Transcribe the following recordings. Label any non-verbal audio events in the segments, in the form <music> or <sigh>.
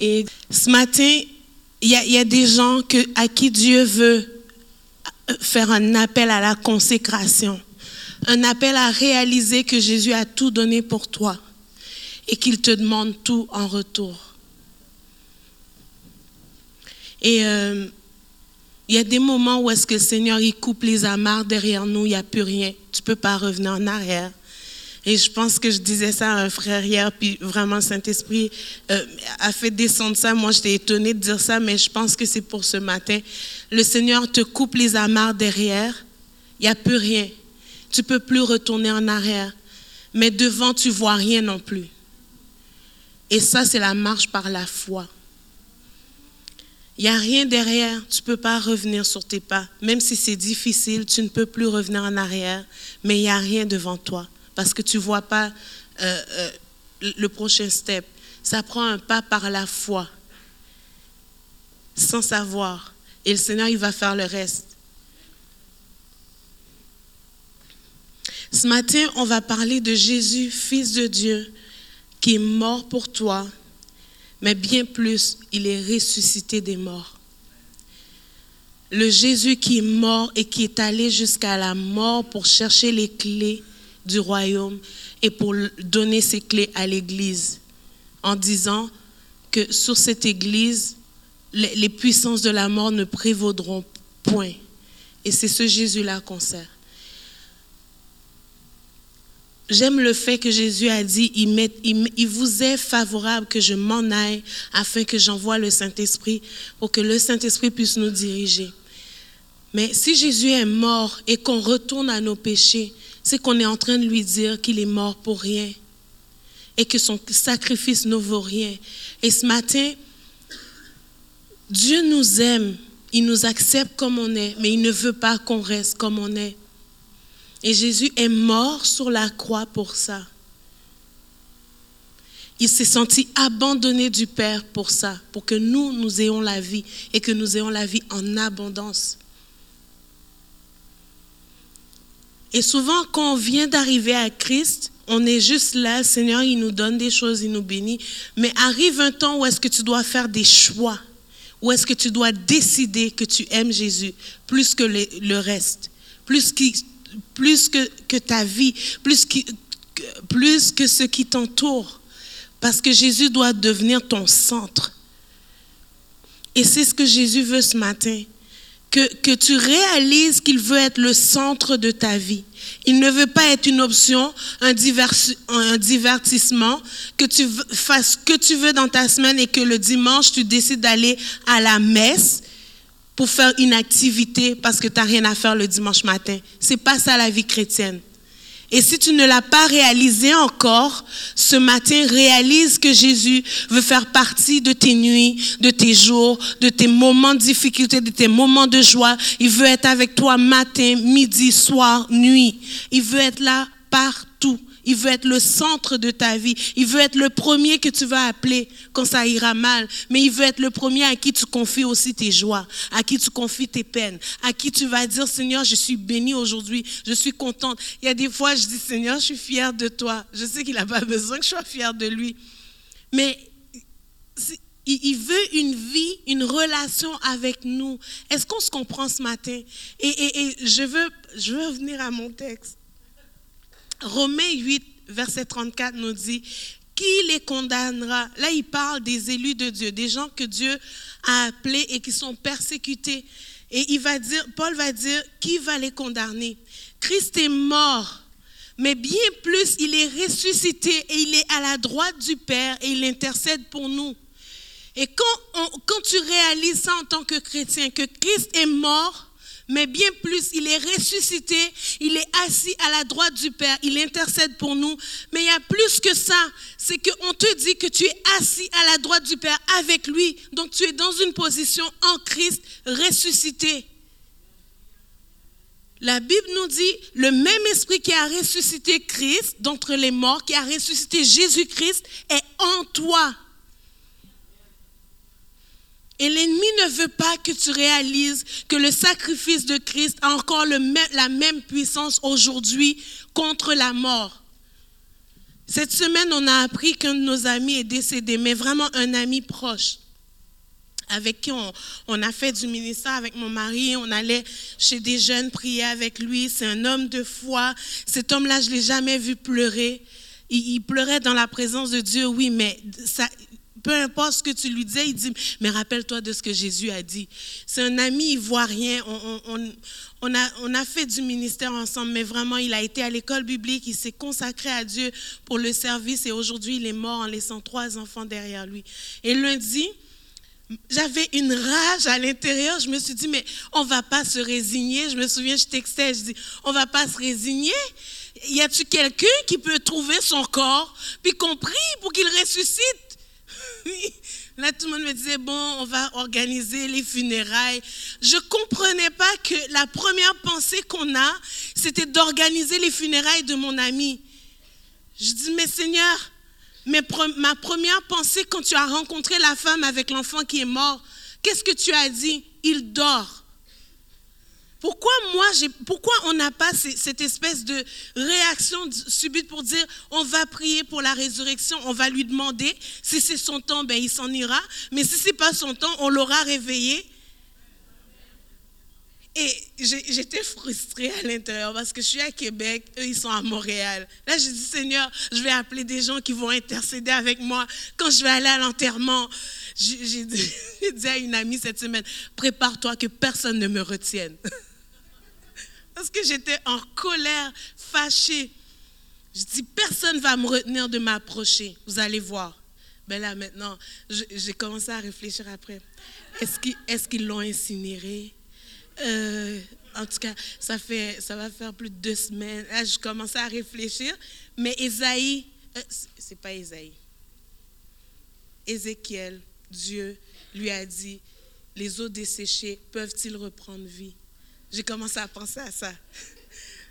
Et ce matin, il y, a des gens à qui Dieu veut faire un appel à la consécration, un appel à réaliser que Jésus a tout donné pour toi et qu'il te demande tout en retour. Et euh, il y a des moments où est-ce que le Seigneur il coupe les amarres derrière nous, il n'y a plus rien. Tu ne peux pas revenir en arrière. Et je pense que je disais ça à un frère hier, puis vraiment Saint-Esprit euh, a fait descendre ça. Moi, j'étais étonnée de dire ça, mais je pense que c'est pour ce matin. Le Seigneur te coupe les amarres derrière, il n'y a plus rien. Tu peux plus retourner en arrière, mais devant, tu vois rien non plus. Et ça, c'est la marche par la foi. Il n'y a rien derrière, tu ne peux pas revenir sur tes pas. Même si c'est difficile, tu ne peux plus revenir en arrière, mais il n'y a rien devant toi parce que tu ne vois pas euh, euh, le prochain step. Ça prend un pas par la foi, sans savoir. Et le Seigneur, il va faire le reste. Ce matin, on va parler de Jésus, Fils de Dieu, qui est mort pour toi, mais bien plus, il est ressuscité des morts. Le Jésus qui est mort et qui est allé jusqu'à la mort pour chercher les clés du royaume et pour donner ses clés à l'Église en disant que sur cette Église, les, puissances de la mort ne prévaudront point. Et c'est ce Jésus-là qu'on sert. J'aime le fait que Jésus a dit, il, il, vous est favorable que je m'en aille afin que j'envoie le Saint-Esprit pour que le Saint-Esprit puisse nous diriger. Mais si Jésus est mort et qu'on retourne à nos péchés, c'est qu'on est en train de lui dire qu'il est mort pour rien et que son sacrifice ne vaut rien. Et ce matin, Dieu nous aime, il nous accepte comme on est, mais il ne veut pas qu'on reste comme on est. Et Jésus est mort sur la croix pour ça. Il s'est senti abandonné du Père pour ça, pour que nous, nous ayons la vie et que nous ayons la vie en abondance. Et souvent, quand on vient d'arriver à Christ, on est juste là, Seigneur, il nous donne des choses, il nous bénit. Mais arrive un temps où est-ce que tu dois faire des choix, où est-ce que tu dois décider que tu aimes Jésus plus que le, reste, plus, plus que, que, ta vie, plus, plus que ce qui t'entoure. Parce que Jésus doit devenir ton centre. Et c'est ce que Jésus veut ce matin que, tu réalises qu'il veut être le centre de ta vie. Il ne veut pas être une option, un, un divertissement, que tu fasses ce que tu veux dans ta semaine et que le dimanche, tu décides d'aller à la messe pour faire une activité parce que tu n'as rien à faire le dimanche matin. C'est pas ça la vie chrétienne. Et si tu ne l'as pas réalisé encore, ce matin, réalise que Jésus veut faire partie de tes nuits, de tes jours, de tes moments de difficulté, de tes moments de joie. Il veut être avec toi matin, midi, soir, nuit. Il veut être là partout. Il veut être le centre de ta vie. Il veut être le premier que tu vas appeler quand ça ira mal. Mais il veut être le premier à qui tu confies aussi tes joies, à qui tu confies tes peines, à qui tu vas dire, Seigneur, je suis béni aujourd'hui, je suis contente. Il y a des fois, je dis, Seigneur, je suis fière de toi. Je sais qu'il n'a pas <laughs> besoin que je sois fière de lui. Mais il veut une vie, une relation avec nous. Est-ce qu'on se comprend ce matin? Et, je, veux, je veux revenir à mon texte. Romains 8, verset 34 nous dit, qui les condamnera? Là, il parle des élus de Dieu, des gens que Dieu a appelés et qui sont persécutés. Et il va dire, Paul va dire, qui va les condamner? Christ est mort, mais bien plus, il est ressuscité et il est à la droite du Père et il intercède pour nous. Et quand, quand tu réalises ça en tant que chrétien, que Christ est mort, mais bien plus, il est ressuscité, il est assis à la droite du Père, il intercède pour nous. Mais il y a plus que ça, c'est qu'on te dit que tu es assis à la droite du Père avec lui. Donc tu es dans une position en Christ ressuscité. La Bible nous dit, le même esprit qui a ressuscité Christ d'entre les morts, qui a ressuscité Jésus-Christ, est en toi. Et l'ennemi ne veut pas que tu réalises que le sacrifice de Christ a encore la même puissance aujourd'hui contre la mort. Cette semaine, on a appris qu'un de nos amis est décédé, mais vraiment un ami proche avec qui on, a fait du ministère avec mon mari. On allait chez des jeunes prier avec lui. C'est un homme de foi. Cet homme-là, je ne l'ai jamais vu pleurer. Il, pleurait dans la présence de Dieu, oui, mais ça, peu importe ce que tu lui disais, il dit, mais rappelle-toi de ce que Jésus a dit. C'est un ami ivoirien. On, on, a, on a fait du ministère ensemble, mais vraiment, il a été à l'école biblique, il s'est consacré à Dieu pour le service et aujourd'hui, il est mort en laissant trois enfants derrière lui. Et lundi, j'avais une rage à l'intérieur. Je me suis dit, mais on va pas se résigner. Je me souviens, je textais, je dis, on va pas se résigner. Y a-tu quelqu'un qui peut trouver son corps, puis qu'on prie pour qu'il ressuscite? Là, tout le monde me disait, bon, on va organiser les funérailles. Je comprenais pas que la première pensée qu'on a, c'était d'organiser les funérailles de mon ami. Je dis, mais Seigneur, ma première pensée quand tu as rencontré la femme avec l'enfant qui est mort, qu'est-ce que tu as dit? Il dort. Pourquoi on n'a pas cette espèce de réaction subite pour dire on va prier pour la résurrection, on va lui demander si c'est son temps, ben il s'en ira, mais si c'est pas son temps, on l'aura réveillé et j'étais frustrée à l'intérieur parce que je suis à Québec, eux, ils sont à Montréal. Là, je dis, Seigneur, je vais appeler des gens qui vont intercéder avec moi quand je vais aller à l'enterrement. J'ai dit, <laughs> dit à une amie cette semaine, prépare-toi que personne ne me retienne. <laughs> Parce que j'étais en colère, fâchée. Je dis, personne ne va me retenir de m'approcher. Vous allez voir. Ben là, maintenant, j'ai commencé à réfléchir après. Est-ce qu'ils l'ont incinéré? Euh, en tout cas, ça, fait, ça va faire plus de deux semaines. Là, je commençais à réfléchir. Mais Esaïe, euh, c'est pas Esaïe. Ézéchiel, Dieu lui a dit, les eaux desséchées peuvent-ils reprendre vie? J'ai commencé à penser à ça.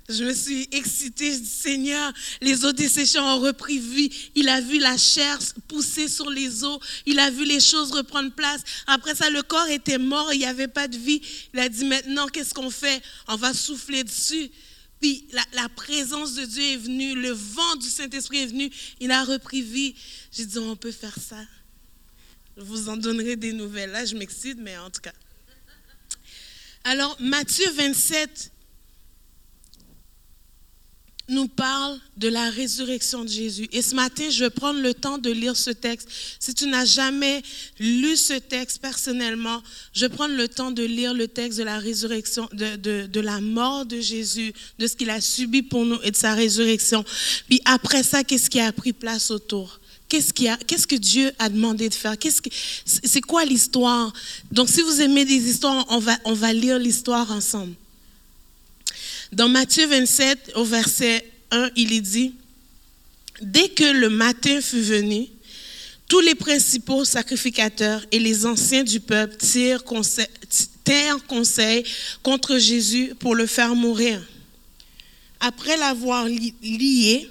Je me suis excitée, je dis Seigneur, les eaux desséchées ont repris vie. Il a vu la chair pousser sur les eaux, il a vu les choses reprendre place. Après ça, le corps était mort, il n'y avait pas de vie. Il a dit maintenant, qu'est-ce qu'on fait? On va souffler dessus. Puis la, la, présence de Dieu est venue, le vent du Saint-Esprit est venu, il a repris vie. J'ai dit, on peut faire ça. Je vous en donnerai des nouvelles. Là, je m'excite, mais en tout cas. Alors, Matthieu 27, nous parle de la résurrection de Jésus. Et ce matin, je vais prendre le temps de lire ce texte. Si tu n'as jamais lu ce texte personnellement, je vais prendre le temps de lire le texte de la résurrection, de, de, la mort de Jésus, de ce qu'il a subi pour nous et de sa résurrection. Puis après ça, qu'est-ce qui a pris place autour? Qu'est-ce, a, qu'est-ce que Dieu a demandé de faire? Qu'est-ce que, C'est quoi l'histoire? Donc, si vous aimez des histoires, on va, on va lire l'histoire ensemble. Dans Matthieu 27, au verset 1, il est dit, Dès que le matin fut venu, tous les principaux sacrificateurs et les anciens du peuple tirent conseil contre Jésus pour le faire mourir. Après l'avoir lié,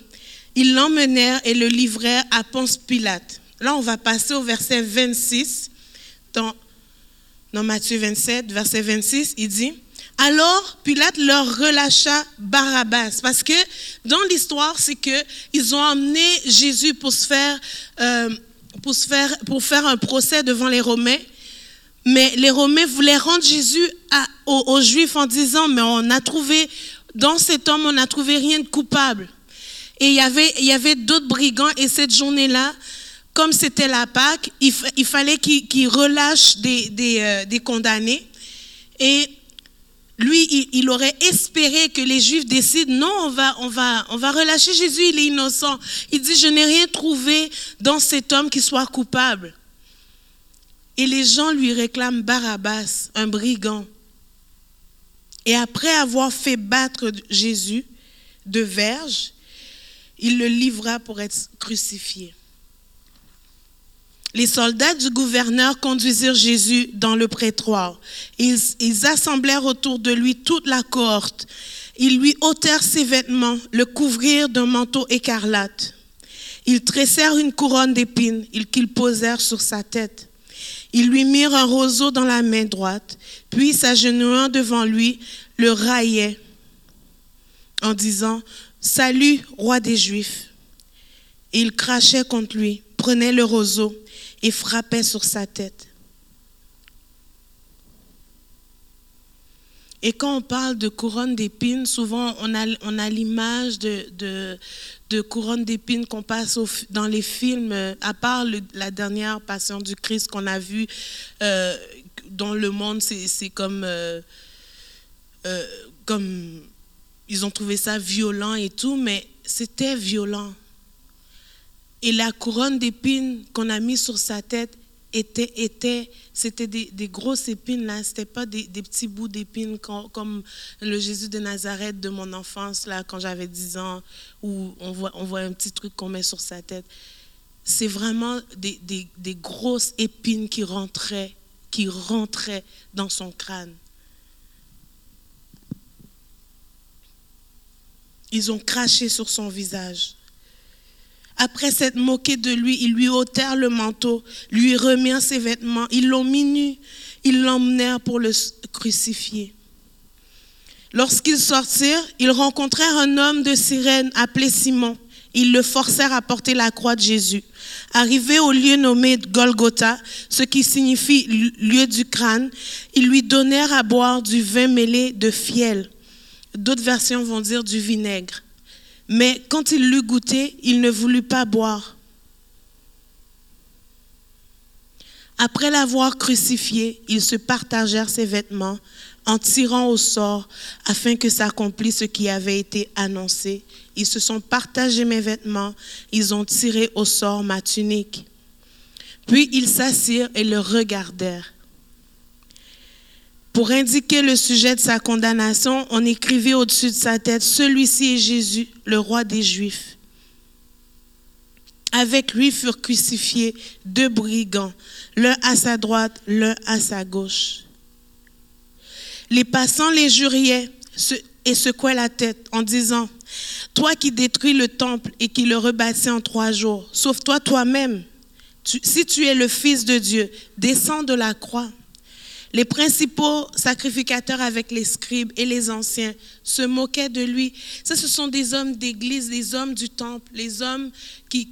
ils l'emmenèrent et le livrèrent à Ponce Pilate. Là, on va passer au verset 26 dans, dans Matthieu 27, verset 26, il dit, alors Pilate leur relâcha Barabbas parce que dans l'histoire c'est que ils ont emmené Jésus pour se faire euh, pour se faire pour faire un procès devant les Romains. Mais les Romains voulaient rendre Jésus aux, Juifs en disant mais on a trouvé dans cet homme on n'a trouvé rien de coupable. Et il y avait il y avait d'autres brigands et cette journée-là comme c'était la Pâque, il, fallait qu'ils relâchent des, euh, des condamnés. Et lui, il, aurait espéré que les Juifs décident, non, on va, on, va, on va relâcher Jésus, il est innocent. Il dit, je n'ai rien trouvé dans cet homme qui soit coupable. Et les gens lui réclament Barabbas, un brigand. Et après avoir fait battre Jésus de verge, il le livra pour être crucifié. Les soldats du gouverneur conduisirent Jésus dans le prétoire. Ils, assemblèrent autour de lui toute la cohorte. Ils lui ôtèrent ses vêtements, le couvrirent d'un manteau écarlate. Ils tressèrent une couronne d'épines qu'ils posèrent sur sa tête. Ils lui mirent un roseau dans la main droite, puis s'agenouillant devant lui, le raillaient en disant, Salut, roi des Juifs. Et il crachait contre lui, prenait le roseau et frappait sur sa tête. Et quand on parle de couronne d'épines, souvent on a, l'image de couronne d'épines qu'on passe dans les films, euh, à part la dernière Passion du Christ qu'on a vue euh, dans le monde, c'est comme, euh, comme ils ont trouvé ça violent et tout, mais c'était violent. Et la couronne d'épines qu'on a mis sur sa tête était, était c'était des, grosses épines là, c'était pas des, petits bouts d'épines comme, le Jésus de Nazareth de mon enfance là quand j'avais 10 ans où on voit, on voit un petit truc qu'on met sur sa tête. C'est vraiment des, des, grosses épines qui rentraient, qui rentraient dans son crâne. Ils ont craché sur son visage. Après s'être moqué de lui, ils lui ôtèrent le manteau, lui remirent ses vêtements, ils l'ont mis nu, ils l'emmenèrent pour le crucifier. Lorsqu'ils sortirent, ils rencontrèrent un homme de Cyrène appelé Simon. Ils le forcèrent à porter la croix de Jésus. Arrivé au lieu nommé Golgotha, ce qui signifie lieu du crâne, ils lui donnèrent à boire du vin mêlé de fiel. D'autres versions vont dire du vinaigre. Mais quand il l'eut goûté, il ne voulut pas boire. Après l'avoir crucifié, ils se partagèrent ses vêtements en tirant au sort afin que s'accomplisse ce qui avait été annoncé. Ils se sont partagés mes vêtements, ils ont tiré au sort ma tunique. Puis ils s'assirent et le regardèrent. Pour indiquer le sujet de sa condamnation, on écrivait au-dessus de sa tête, Celui-ci est Jésus, le roi des Juifs. Avec lui furent crucifiés deux brigands, l'un à sa droite, l'un à sa gauche. Les passants les juriaient et secouaient la tête en disant, Toi qui détruis le temple et qui le rebâtis en trois jours, sauve-toi toi-même. si tu es le Fils de Dieu, descends de la croix. Les principaux sacrificateurs avec les scribes et les anciens se moquaient de lui. Ça, ce sont des hommes d'église, des hommes du temple, les hommes qui,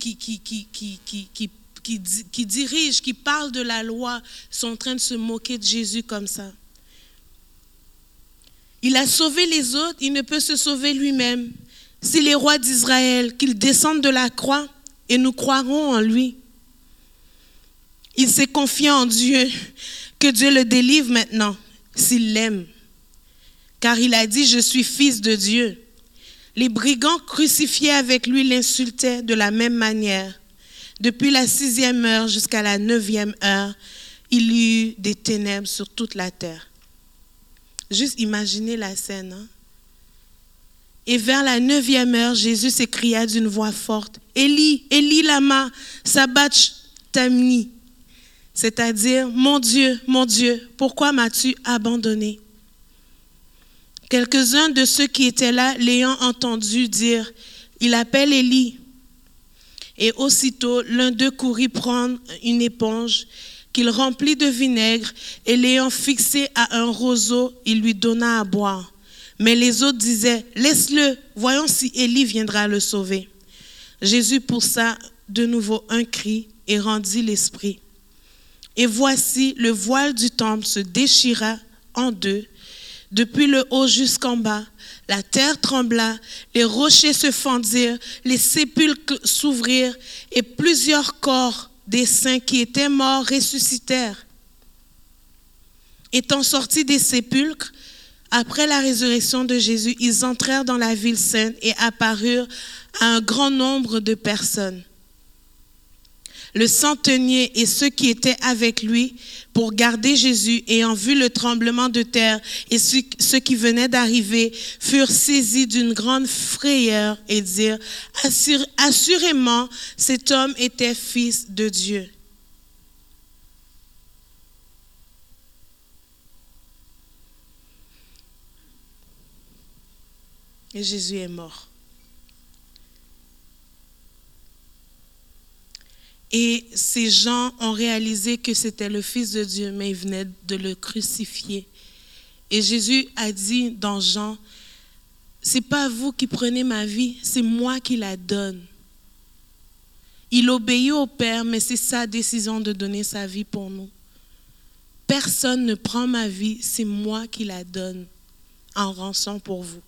dirigent, qui parlent de la loi, sont en train de se moquer de Jésus comme ça. Il a sauvé les autres, il ne peut se sauver lui-même. Si les rois d'Israël, qu'ils descendent de la croix et nous croirons en lui. Il s'est confié en Dieu que Dieu le délivre maintenant, s'il l'aime. Car il a dit, je suis fils de Dieu. Les brigands crucifiés avec lui l'insultaient de la même manière. Depuis la sixième heure jusqu'à la neuvième heure, il y eut des ténèbres sur toute la terre. Juste imaginez la scène. Hein. Et vers la neuvième heure, Jésus s'écria d'une voix forte, Élie, Élie lama, sabach tamni c'est-à-dire, mon Dieu, mon Dieu, pourquoi m'as-tu abandonné? Quelques-uns de ceux qui étaient là l'ayant entendu dire, il appelle Élie. Et aussitôt, l'un d'eux courut prendre une éponge qu'il remplit de vinaigre et l'ayant fixé à un roseau, il lui donna à boire. Mais les autres disaient, laisse-le, voyons si Élie viendra le sauver. Jésus poussa de nouveau un cri et rendit l'esprit. Et voici, le voile du temple se déchira en deux, depuis le haut jusqu'en bas. La terre trembla, les rochers se fendirent, les sépulcres s'ouvrirent, et plusieurs corps des saints qui étaient morts ressuscitèrent. Étant sortis des sépulcres, après la résurrection de Jésus, ils entrèrent dans la ville sainte et apparurent à un grand nombre de personnes le centenier et ceux qui étaient avec lui pour garder Jésus, ayant vu le tremblement de terre et ceux qui venaient d'arriver, furent saisis d'une grande frayeur et dirent, assurément, cet homme était fils de Dieu. Et Jésus est mort. Et ces gens ont réalisé que c'était le Fils de Dieu, mais ils venaient de le crucifier. Et Jésus a dit dans Jean, c'est pas vous qui prenez ma vie, c'est moi qui la donne. Il obéit au Père, mais c'est sa décision de donner sa vie pour nous. Personne ne prend ma vie, c'est moi qui la donne en rançon pour vous.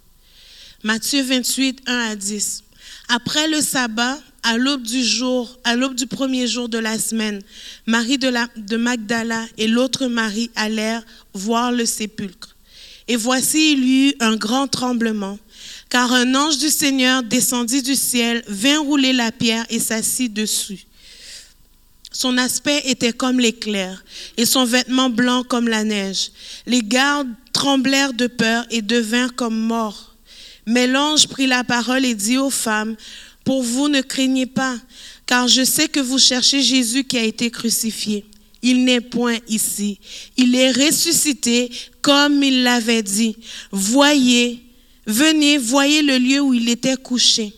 Matthieu 28, 1 à 10. Après le sabbat, à l'aube du jour, à l'aube du premier jour de la semaine, Marie de, de Magdala et l'autre Marie allèrent voir le sépulcre. Et voici, il y eut un grand tremblement, car un ange du Seigneur descendit du ciel, vint rouler la pierre et s'assit dessus. Son aspect était comme l'éclair et son vêtement blanc comme la neige. Les gardes tremblèrent de peur et devinrent comme morts. Mais l'ange prit la parole et dit aux femmes, Pour vous ne craignez pas, car je sais que vous cherchez Jésus qui a été crucifié. Il n'est point ici. Il est ressuscité comme il l'avait dit. Voyez, venez, voyez le lieu où il était couché.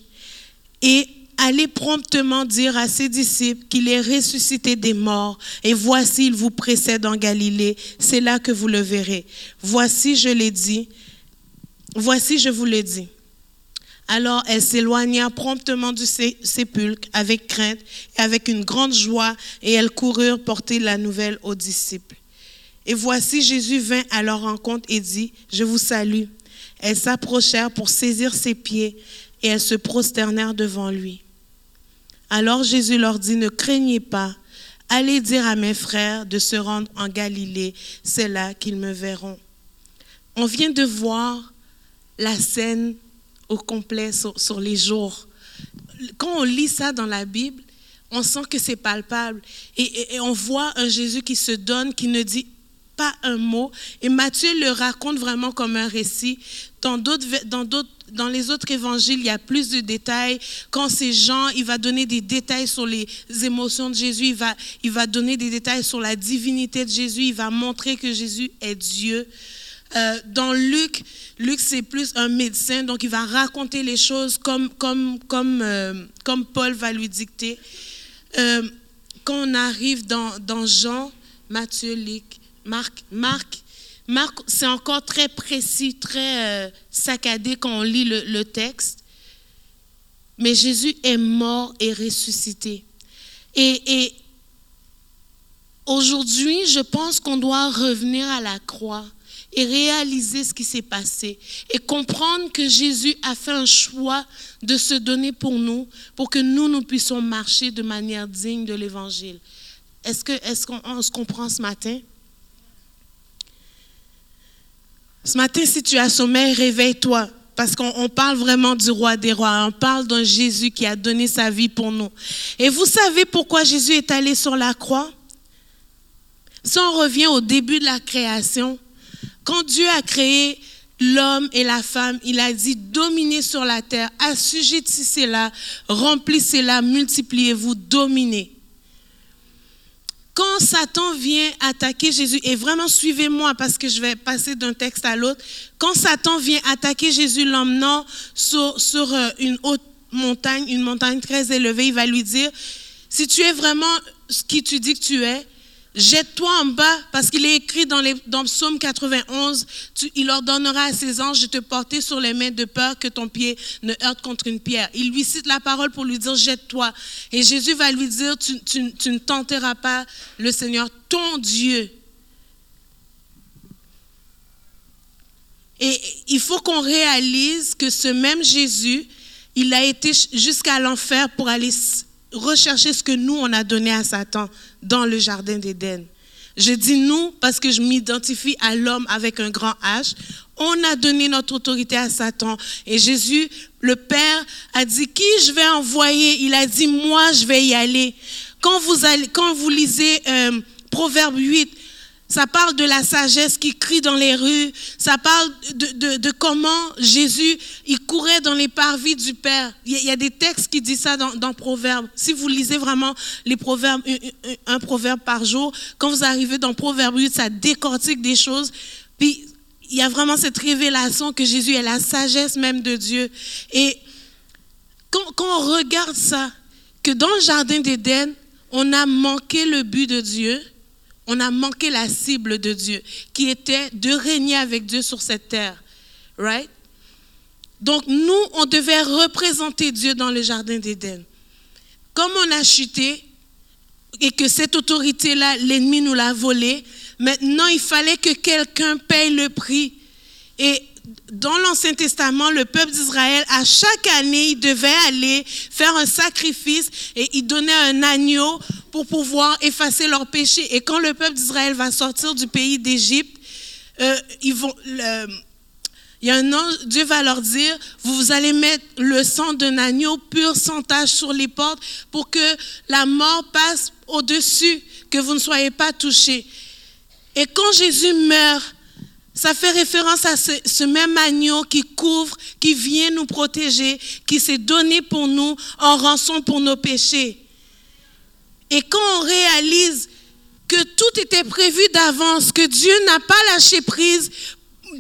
Et allez promptement dire à ses disciples qu'il est ressuscité des morts, et voici, il vous précède en Galilée, c'est là que vous le verrez. Voici, je l'ai dit, voici, je vous le dis. Alors elle s'éloigna promptement du sépulcre avec crainte et avec une grande joie, et elles coururent porter la nouvelle aux disciples. Et voici Jésus vint à leur rencontre et dit, Je vous salue. Elles s'approchèrent pour saisir ses pieds et elles se prosternèrent devant lui. Alors Jésus leur dit, Ne craignez pas, allez dire à mes frères de se rendre en Galilée, c'est là qu'ils me verront. On vient de voir la scène complet sur, les jours. Quand on lit ça dans la Bible, on sent que c'est palpable. Et, et, on voit un Jésus qui se donne, qui ne dit pas un mot. Et Matthieu le raconte vraiment comme un récit. Dans, d'autres, dans, d'autres, dans les autres évangiles, il y a plus de détails. Quand c'est Jean, il va donner des détails sur les émotions de Jésus. Il va, il va donner des détails sur la divinité de Jésus. Il va montrer que Jésus est Dieu. Euh, dans Luc, Luc c'est plus un médecin, donc il va raconter les choses comme, comme, comme, euh, comme Paul va lui dicter. Euh, quand on arrive dans, dans Jean, Matthieu, Luc, Marc, Marc, Marc, c'est encore très précis, très saccadé quand on lit le, le, texte. Mais Jésus est mort et ressuscité. Et, et aujourd'hui, je pense qu'on doit revenir à la croix et réaliser ce qui s'est passé et comprendre que Jésus a fait un choix de se donner pour nous, pour que nous, nous puissions marcher de manière digne de l'Évangile. Est-ce qu'on se comprend ce matin? Ce matin, si tu as sommeil, réveille-toi. Parce qu'on parle vraiment du roi des rois. On parle d'un Jésus qui a donné sa vie pour nous. Et vous savez pourquoi Jésus est allé sur la croix? Si on revient au début de la création, quand Dieu a créé l'homme et la femme, il a dit dominez sur la terre, assujettissez-la, remplissez-la, multipliez-vous, dominez. Quand Satan vient attaquer Jésus, et vraiment suivez-moi parce que je vais passer d'un texte à l'autre, quand Satan vient attaquer Jésus l'emmenant sur, sur euh, une haute montagne, une montagne très élevée, il va lui dire, si tu es vraiment ce qui tu dis que tu es, Jette-toi en bas, parce qu'il est écrit dans, les, dans Psaume 91, il ordonnera à ses anges de te porter sur les mains de peur que ton pied ne heurte contre une pierre. Il lui cite la parole pour lui dire, jette-toi. Et Jésus va lui dire, tu, tu ne tenteras pas le Seigneur, ton Dieu. Et il faut qu'on réalise que ce même Jésus, il a été jusqu'à l'enfer pour aller rechercher ce que nous, on a donné à Satan dans le Jardin d'Éden. Je dis nous parce que je m'identifie à l'homme avec un grand H. On a donné notre autorité à Satan. Et Jésus, le Père, a dit, qui je vais envoyer? Il a dit, moi, je vais y aller. Quand vous, allez, quand vous lisez euh, Proverbe 8, ça parle de la sagesse qui crie dans les rues. Ça parle de, comment Jésus, il courait dans les parvis du Père. Il y, a, des textes qui disent ça dans, dans Proverbes. Si vous lisez vraiment les proverbes, un, proverbe par jour, quand vous arrivez dans Proverbe 8, ça décortique des choses. Puis, il y a vraiment cette révélation que Jésus est la sagesse même de Dieu. Et quand on regarde ça, que dans le Jardin d'Éden, on a manqué le but de Dieu, on a manqué la cible de Dieu, qui était de régner avec Dieu sur cette terre. Right? Donc nous, on devait représenter Dieu dans le Jardin d'Éden. comme on a chuté et que cette autorité-là, l'ennemi nous l'a volée, maintenant il fallait que quelqu'un paye le prix. Et dans l'Ancien Testament, le peuple d'Israël, à chaque année, il devait aller faire un sacrifice et il donnait un agneau pour pouvoir effacer leurs péchés. Et quand le peuple d'Israël va sortir du pays d'Égypte, euh, il y a un ange, Dieu va leur dire, vous allez mettre le sang d'un agneau pur sans tache sur les portes pour que la mort passe au-dessus, que vous ne soyez pas touchés. Et quand Jésus meurt, ça fait référence à ce, même agneau qui couvre, qui vient nous protéger, qui s'est donné pour nous en rançon pour nos péchés. Et quand on réalise que tout était prévu d'avance, que Dieu n'a pas lâché prise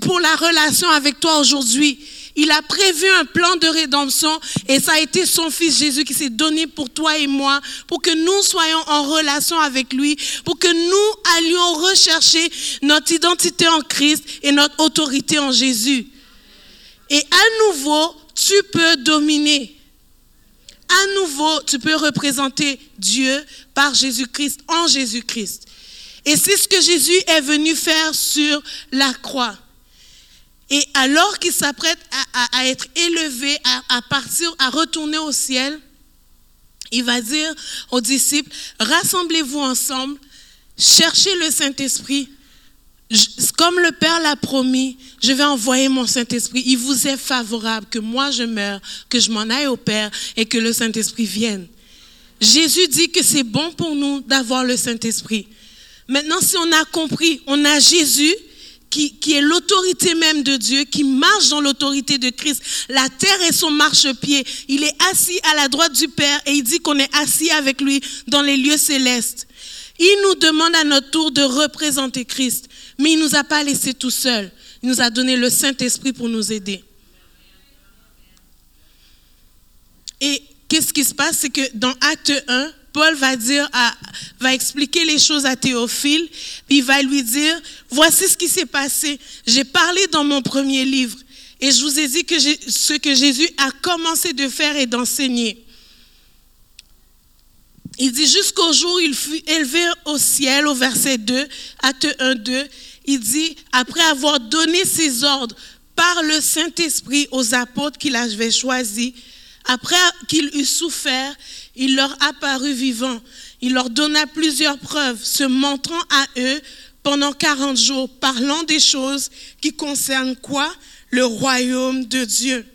pour la relation avec toi aujourd'hui, il a prévu un plan de rédemption et ça a été son Fils Jésus qui s'est donné pour toi et moi, pour que nous soyons en relation avec lui, pour que nous allions rechercher notre identité en Christ et notre autorité en Jésus. Et à nouveau, tu peux dominer. À nouveau, tu peux représenter Dieu par Jésus-Christ, en Jésus-Christ. Et c'est ce que Jésus est venu faire sur la croix. Et alors qu'il s'apprête à, être élevé, à, partir, à retourner au ciel, il va dire aux disciples, rassemblez-vous ensemble, cherchez le Saint-Esprit. Comme le Père l'a promis, je vais envoyer mon Saint-Esprit. Il vous est favorable que moi je meure, que je m'en aille au Père et que le Saint-Esprit vienne. Jésus dit que c'est bon pour nous d'avoir le Saint-Esprit. Maintenant, si on a compris, on a Jésus qui, est l'autorité même de Dieu, qui marche dans l'autorité de Christ. La terre est son marchepied. Il est assis à la droite du Père et il dit qu'on est assis avec lui dans les lieux célestes. Il nous demande à notre tour de représenter Christ, mais il ne nous a pas laissés tout seuls. Il nous a donné le Saint-Esprit pour nous aider. Et qu'est-ce qui se passe? C'est que dans Acte 1, Paul va dire, va expliquer les choses à Théophile, puis il va lui dire, voici ce qui s'est passé. J'ai parlé dans mon premier livre et je vous ai dit que ce que Jésus a commencé de faire et d'enseigner. Il dit jusqu'au jour où il fut élevé au ciel, au verset 2, acte 1, 2, il dit, après avoir donné ses ordres par le Saint-Esprit aux apôtres qu'il avait choisis, après qu'il eut souffert, il leur apparut vivant. Il leur donna plusieurs preuves, se montrant à eux pendant 40 jours, parlant des choses qui concernent quoi? Le royaume de Dieu.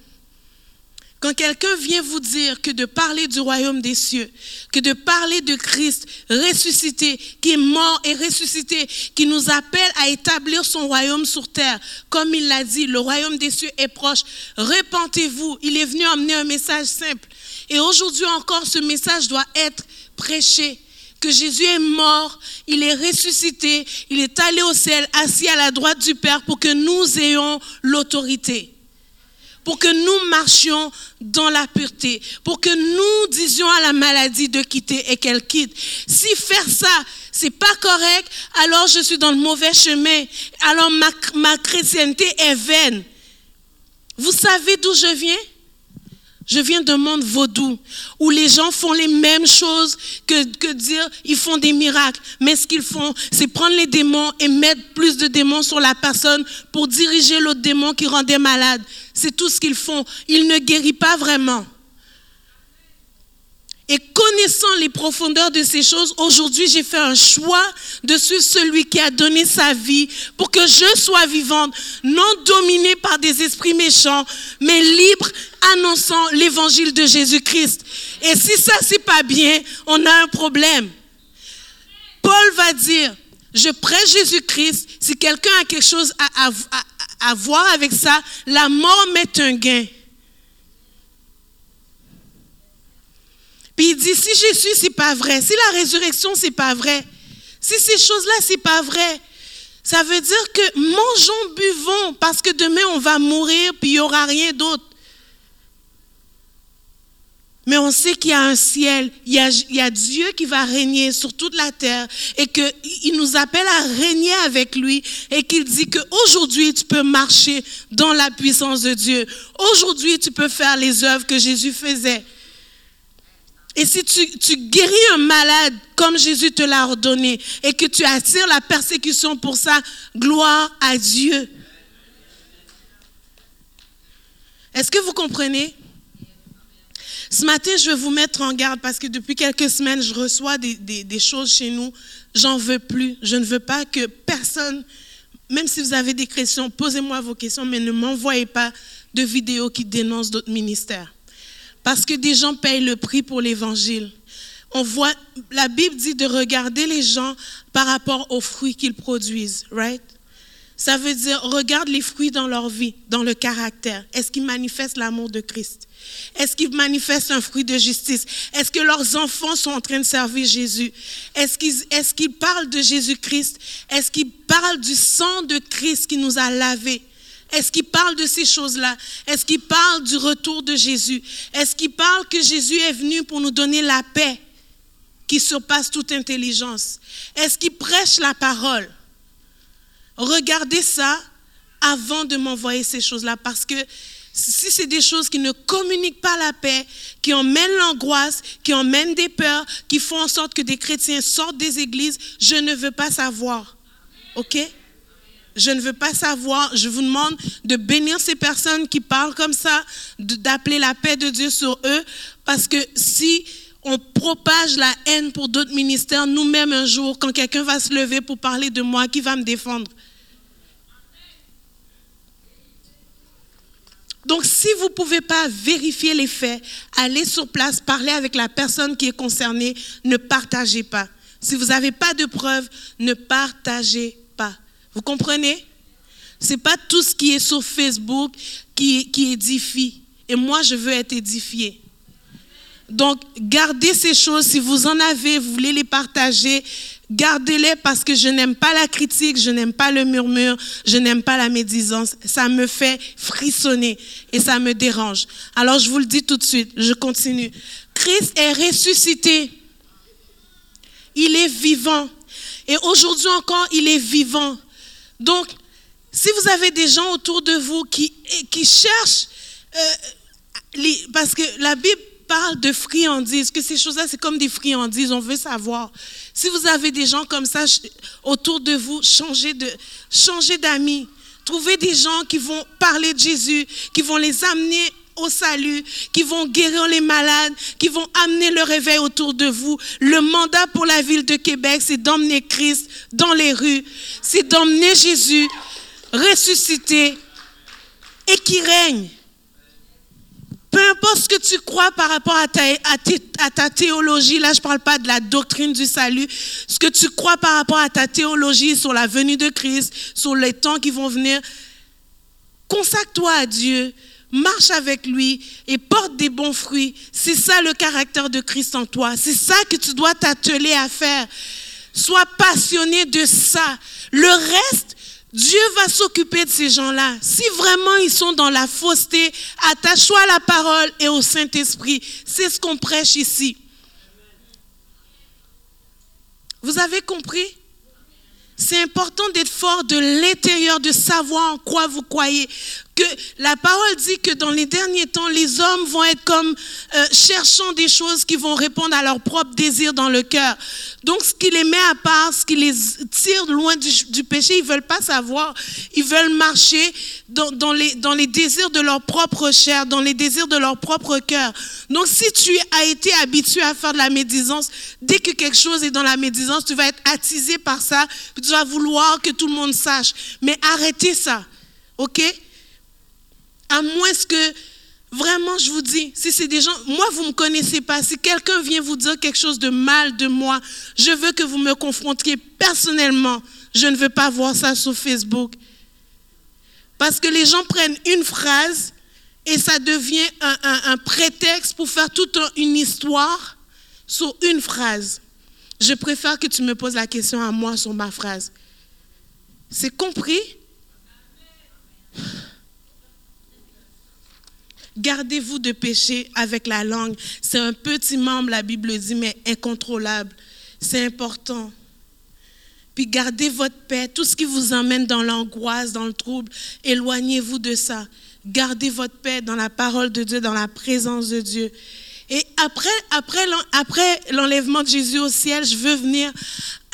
Quand quelqu'un vient vous dire que de parler du royaume des cieux, que de parler de Christ ressuscité, qui est mort et ressuscité, qui nous appelle à établir son royaume sur terre, comme il l'a dit, le royaume des cieux est proche, repentez-vous. Il est venu emmener un message simple. Et aujourd'hui encore, ce message doit être prêché que Jésus est mort, il est ressuscité, il est allé au ciel, assis à la droite du Père pour que nous ayons l'autorité pour que nous marchions dans la pureté, pour que nous disions à la maladie de quitter et qu'elle quitte. Si faire ça, c'est pas correct, alors je suis dans le mauvais chemin. Alors ma, ma chrétienté est vaine. Vous savez d'où je viens? Je viens d'un monde vaudou où les gens font les mêmes choses que, que dire ils font des miracles. Mais ce qu'ils font, c'est prendre les démons et mettre plus de démons sur la personne pour diriger l'autre démon qui rendait malade. C'est tout ce qu'ils font. Ils ne guérissent pas vraiment. Et connaissant les profondeurs de ces choses, aujourd'hui j'ai fait un choix de suivre celui qui a donné sa vie pour que je sois vivante, non dominée par des esprits méchants, mais libre, annonçant l'évangile de Jésus-Christ. Et si ça c'est pas bien, on a un problème. Paul va dire, je prêche Jésus-Christ, si quelqu'un a quelque chose à voir avec ça, la mort met un gain. Puis il dit, si Jésus, c'est pas vrai, si la résurrection, c'est pas vrai, si ces choses-là, c'est pas vrai, ça veut dire que mangeons, buvons, parce que demain, on va mourir, puis il n'y aura rien d'autre. Mais on sait qu'il y a un ciel, il y a, Dieu qui va régner sur toute la terre et qu'il nous appelle à régner avec lui et qu'il dit qu'aujourd'hui tu peux marcher dans la puissance de Dieu. Aujourd'hui tu peux faire les œuvres que Jésus faisait. Et si tu, tu guéris un malade comme Jésus te l'a ordonné et que tu attires la persécution pour ça, gloire à Dieu. Est-ce que vous comprenez? Ce matin, je vais vous mettre en garde parce que depuis quelques semaines, je reçois des, des, choses chez nous. J'en veux plus. Je ne veux pas que personne, même si vous avez des questions, posez-moi vos questions, mais ne m'envoyez pas de vidéos qui dénoncent d'autres ministères. Parce que des gens payent le prix pour l'évangile. On voit, la Bible dit de regarder les gens par rapport aux fruits qu'ils produisent, right? Ça veut dire, regarde les fruits dans leur vie, dans le caractère. Est-ce qu'ils manifestent l'amour de Christ? Est-ce qu'ils manifestent un fruit de justice? Est-ce que leurs enfants sont en train de servir Jésus? Est-ce qu'ils est parlent de Jésus-Christ? Est-ce qu'ils parlent du sang de Christ qui nous a lavés? Est-ce qu'ils parlent de ces choses-là? Est-ce qu'ils parlent du retour de Jésus? Est-ce qu'ils parlent que Jésus est venu pour nous donner la paix qui surpasse toute intelligence? Est-ce qu'ils prêchent la parole? Regardez ça avant de m'envoyer ces choses-là parce que si c'est des choses qui ne communiquent pas la paix, qui emmènent l'angoisse, qui emmènent des peurs, qui font en sorte que des chrétiens sortent des églises, je ne veux pas savoir. OK? Je ne veux pas savoir. Je vous demande de bénir ces personnes qui parlent comme ça, d'appeler la paix de Dieu sur eux, parce que si on propage la haine pour d'autres ministères, nous-mêmes un jour, quand quelqu'un va se lever pour parler de moi, qui va me défendre? Donc, si vous ne pouvez pas vérifier les faits, allez sur place, parlez avec la personne qui est concernée, ne partagez pas. Si vous n'avez pas de preuves, ne partagez pas. Vous comprenez? Ce n'est pas tout ce qui est sur Facebook qui, qui édifie. Et moi, je veux être édifié. Donc, gardez ces choses. Si vous en avez, vous voulez les partager, Gardez-les parce que je n'aime pas la critique, je n'aime pas le murmure, je n'aime pas la médisance. Ça me fait frissonner et ça me dérange. Alors je vous le dis tout de suite, je continue. Christ est ressuscité. Il est vivant. Et aujourd'hui encore, il est vivant. Donc, si vous avez des gens autour de vous qui, qui cherchent, euh, parce que la Bible parle de friandises, que ces choses-là, c'est comme des friandises, on veut savoir. Si vous avez des gens comme ça autour de vous, changez de, changez d'amis. Trouvez des gens qui vont parler de Jésus, qui vont les amener au salut, qui vont guérir les malades, qui vont amener le réveil autour de vous. Le mandat pour la ville de Québec, c'est d'emmener Christ dans les rues, c'est d'emmener Jésus ressuscité et qui règne. Peu importe ce que tu crois par rapport à ta, théologie, là je ne parle pas de la doctrine du salut, ce que tu crois par rapport à ta théologie sur la venue de Christ, sur les temps qui vont venir, consacre-toi à Dieu, marche avec lui et porte des bons fruits. C'est ça le caractère de Christ en toi. C'est ça que tu dois t'atteler à faire. Sois passionné de ça. Le reste, Dieu va s'occuper de ces gens-là. Si vraiment ils sont dans la fausseté, attache-toi à la parole et au Saint-Esprit. C'est ce qu'on prêche ici. Vous avez compris? C'est important d'être fort de l'intérieur, de savoir en quoi vous croyez que la parole dit que dans les derniers temps, les hommes vont être comme euh, cherchant des choses qui vont répondre à leurs propres désirs dans le cœur. Donc, ce qui les met à part, ce qui les tire loin du, péché, ils veulent pas savoir. Ils veulent marcher dans, dans, les, dans les désirs de leur propre chair, dans les désirs de leur propre cœur. Donc, si tu as été habitué à faire de la médisance, dès que quelque chose est dans la médisance, tu vas être attisé par ça, tu vas vouloir que tout le monde sache. Mais arrêtez ça. OK? À moins que, vraiment, je vous dis, si c'est des gens, moi, vous ne me connaissez pas, si quelqu'un vient vous dire quelque chose de mal de moi, je veux que vous me confrontiez personnellement. Je ne veux pas voir ça sur Facebook. Parce que les gens prennent une phrase et ça devient un, prétexte pour faire toute une histoire sur une phrase. Je préfère que tu me poses la question à moi sur ma phrase. C'est compris? Gardez-vous de pécher avec la langue. C'est un petit membre, la Bible dit, mais incontrôlable. C'est important. Puis gardez votre paix. Tout ce qui vous emmène dans l'angoisse, dans le trouble, éloignez-vous de ça. Gardez votre paix dans la parole de Dieu, dans la présence de Dieu. Et après, après, après l'enlèvement de Jésus au ciel, je veux venir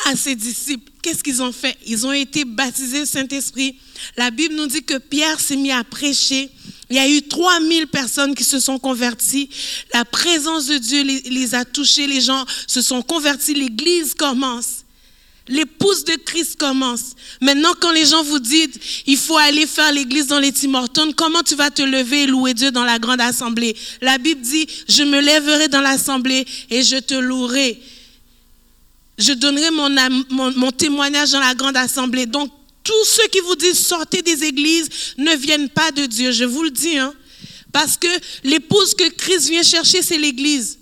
à ses disciples. Qu'est-ce qu'ils ont fait? Ils ont été baptisés au Saint-Esprit. La Bible nous dit que Pierre s'est mis à prêcher. Il y a eu 3000 personnes qui se sont converties. La présence de Dieu les, a touchés. Les gens se sont convertis. L'Église commence. L'épouse de Christ commence. Maintenant, quand les gens vous disent, il faut aller faire l'église dans les Tim Hortons, comment tu vas te lever et louer Dieu dans la grande assemblée? La Bible dit, je me lèverai dans l'assemblée et je te louerai. Je donnerai mon, mon, témoignage dans la grande assemblée. Donc, tous ceux qui vous disent sortez des églises ne viennent pas de Dieu. Je vous le dis, hein. Parce que l'épouse que Christ vient chercher, c'est l'église.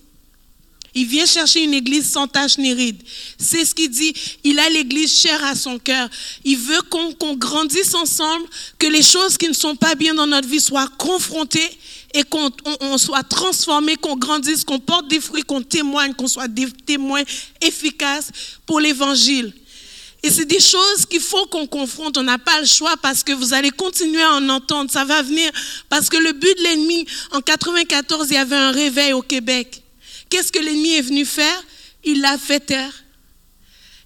Il vient chercher une église sans tache ni ride. C'est ce qu'il dit. Il a l'église chère à son cœur. Il veut qu'on grandisse ensemble, que les choses qui ne sont pas bien dans notre vie soient confrontées et qu'on soit transformé, qu'on grandisse, qu'on porte des fruits, qu'on témoigne, qu'on soit des témoins efficaces pour l'évangile. Et c'est des choses qu'il faut qu'on confronte. On n'a pas le choix parce que vous allez continuer à en entendre. Ça va venir. Parce que le but de l'ennemi, en 94, il y avait un réveil au Québec. Qu'est-ce que l'ennemi est venu faire? Il l'a fait taire.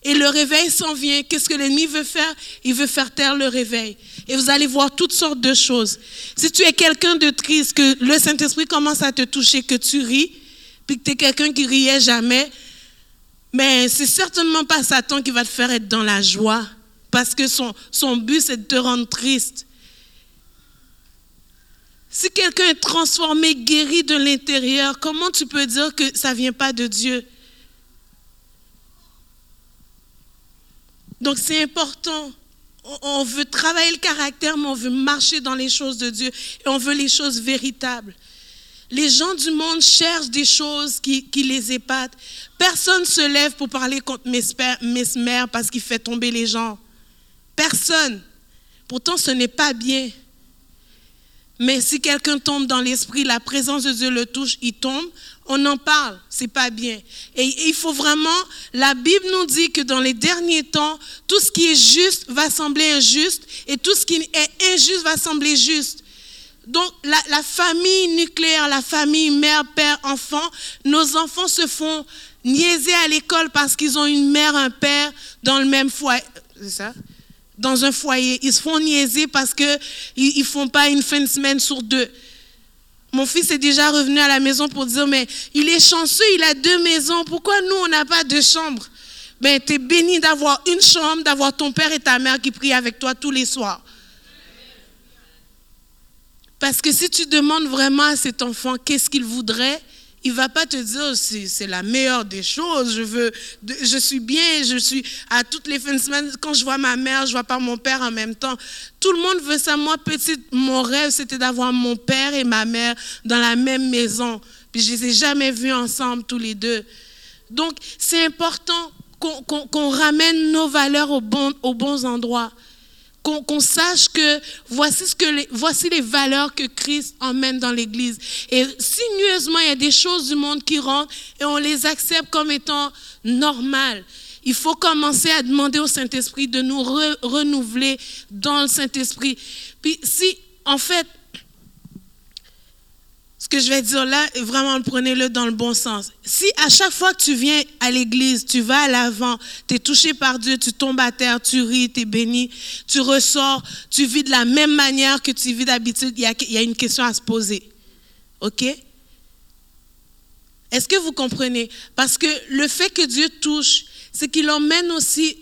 Et le réveil s'en vient. Qu'est-ce que l'ennemi veut faire? Il veut faire taire le réveil. Et vous allez voir toutes sortes de choses. Si tu es quelqu'un de triste, que le Saint-Esprit commence à te toucher, que tu ris, puis que tu es quelqu'un qui riait jamais, mais c'est certainement pas Satan qui va te faire être dans la joie. Parce que son, son but, c'est de te rendre triste. Si quelqu'un est transformé, guéri de l'intérieur, comment tu peux dire que ça ne vient pas de Dieu? Donc c'est important. On veut travailler le caractère, mais on veut marcher dans les choses de Dieu et on veut les choses véritables. Les gens du monde cherchent des choses qui, les épatent. Personne ne se lève pour parler contre Mesmer parce qu'il fait tomber les gens. Personne. Pourtant, ce n'est pas bien. Mais si quelqu'un tombe dans l'esprit, la présence de Dieu le touche, il tombe, on en parle, c'est pas bien. Et il faut vraiment, la Bible nous dit que dans les derniers temps, tout ce qui est juste va sembler injuste et tout ce qui est injuste va sembler juste. Donc la, famille nucléaire, la famille mère, père, enfant, nos enfants se font niaiser à l'école parce qu'ils ont une mère, un père dans le même foyer. C'est ça? Dans un foyer. Ils se font niaiser parce qu'ils ne font pas une fin de semaine sur deux. Mon fils est déjà revenu à la maison pour dire, mais il est chanceux, il a deux maisons. Pourquoi nous, on n'a pas de chambre Ben, tu es béni d'avoir une chambre, d'avoir ton père et ta mère qui prient avec toi tous les soirs. Parce que si tu demandes vraiment à cet enfant qu'est-ce qu'il voudrait, il va pas te dire c'est la meilleure des choses. Je veux, je suis bien, je suis à toutes les fins de semaine. Quand je vois ma mère, je vois pas mon père en même temps. Tout le monde veut ça. Moi, petite, mon rêve c'était d'avoir mon père et ma mère dans la même maison. Puis je les ai jamais vus ensemble tous les deux. Donc c'est important qu'on ramène nos valeurs aux bons endroits qu'on sache que voici, ce que les, voici les valeurs que Christ emmène dans l'Église. Et sinueusement, il y a des choses du monde qui rentrent et on les accepte comme étant normales. Il faut commencer à demander au Saint-Esprit de nous renouveler dans le Saint-Esprit. Puis si, en fait, ce que je vais dire là, vraiment, prenez-le dans le bon sens. Si à chaque fois que tu viens à l'église, tu vas à l'avant, tu es touché par Dieu, tu tombes à terre, tu ris, tu es béni, tu ressors, tu vis de la même manière que tu vis d'habitude, il y, a, une question à se poser. OK? Est-ce que vous comprenez? Parce que le fait que Dieu touche, c'est qu'il emmène aussi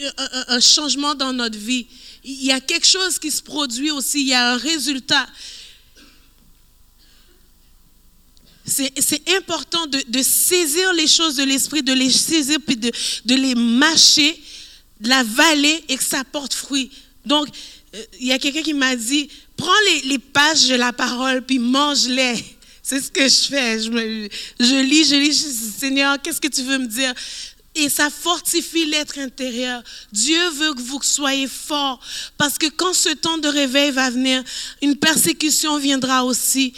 un changement dans notre vie. Il y a quelque chose qui se produit aussi, il y a un résultat. C'est important de, saisir les choses de l'esprit, de les saisir, puis de, les mâcher, de la valer et que ça porte fruit. Donc, euh, il y a quelqu'un qui m'a dit, prends les, pages de la parole, puis mange-les. <laughs> C'est ce que je fais. Je, je lis, je lis, Seigneur, qu'est-ce que tu veux me dire? Et ça fortifie l'être intérieur. Dieu veut que vous soyez forts parce que quand ce temps de réveil va venir, une persécution viendra aussi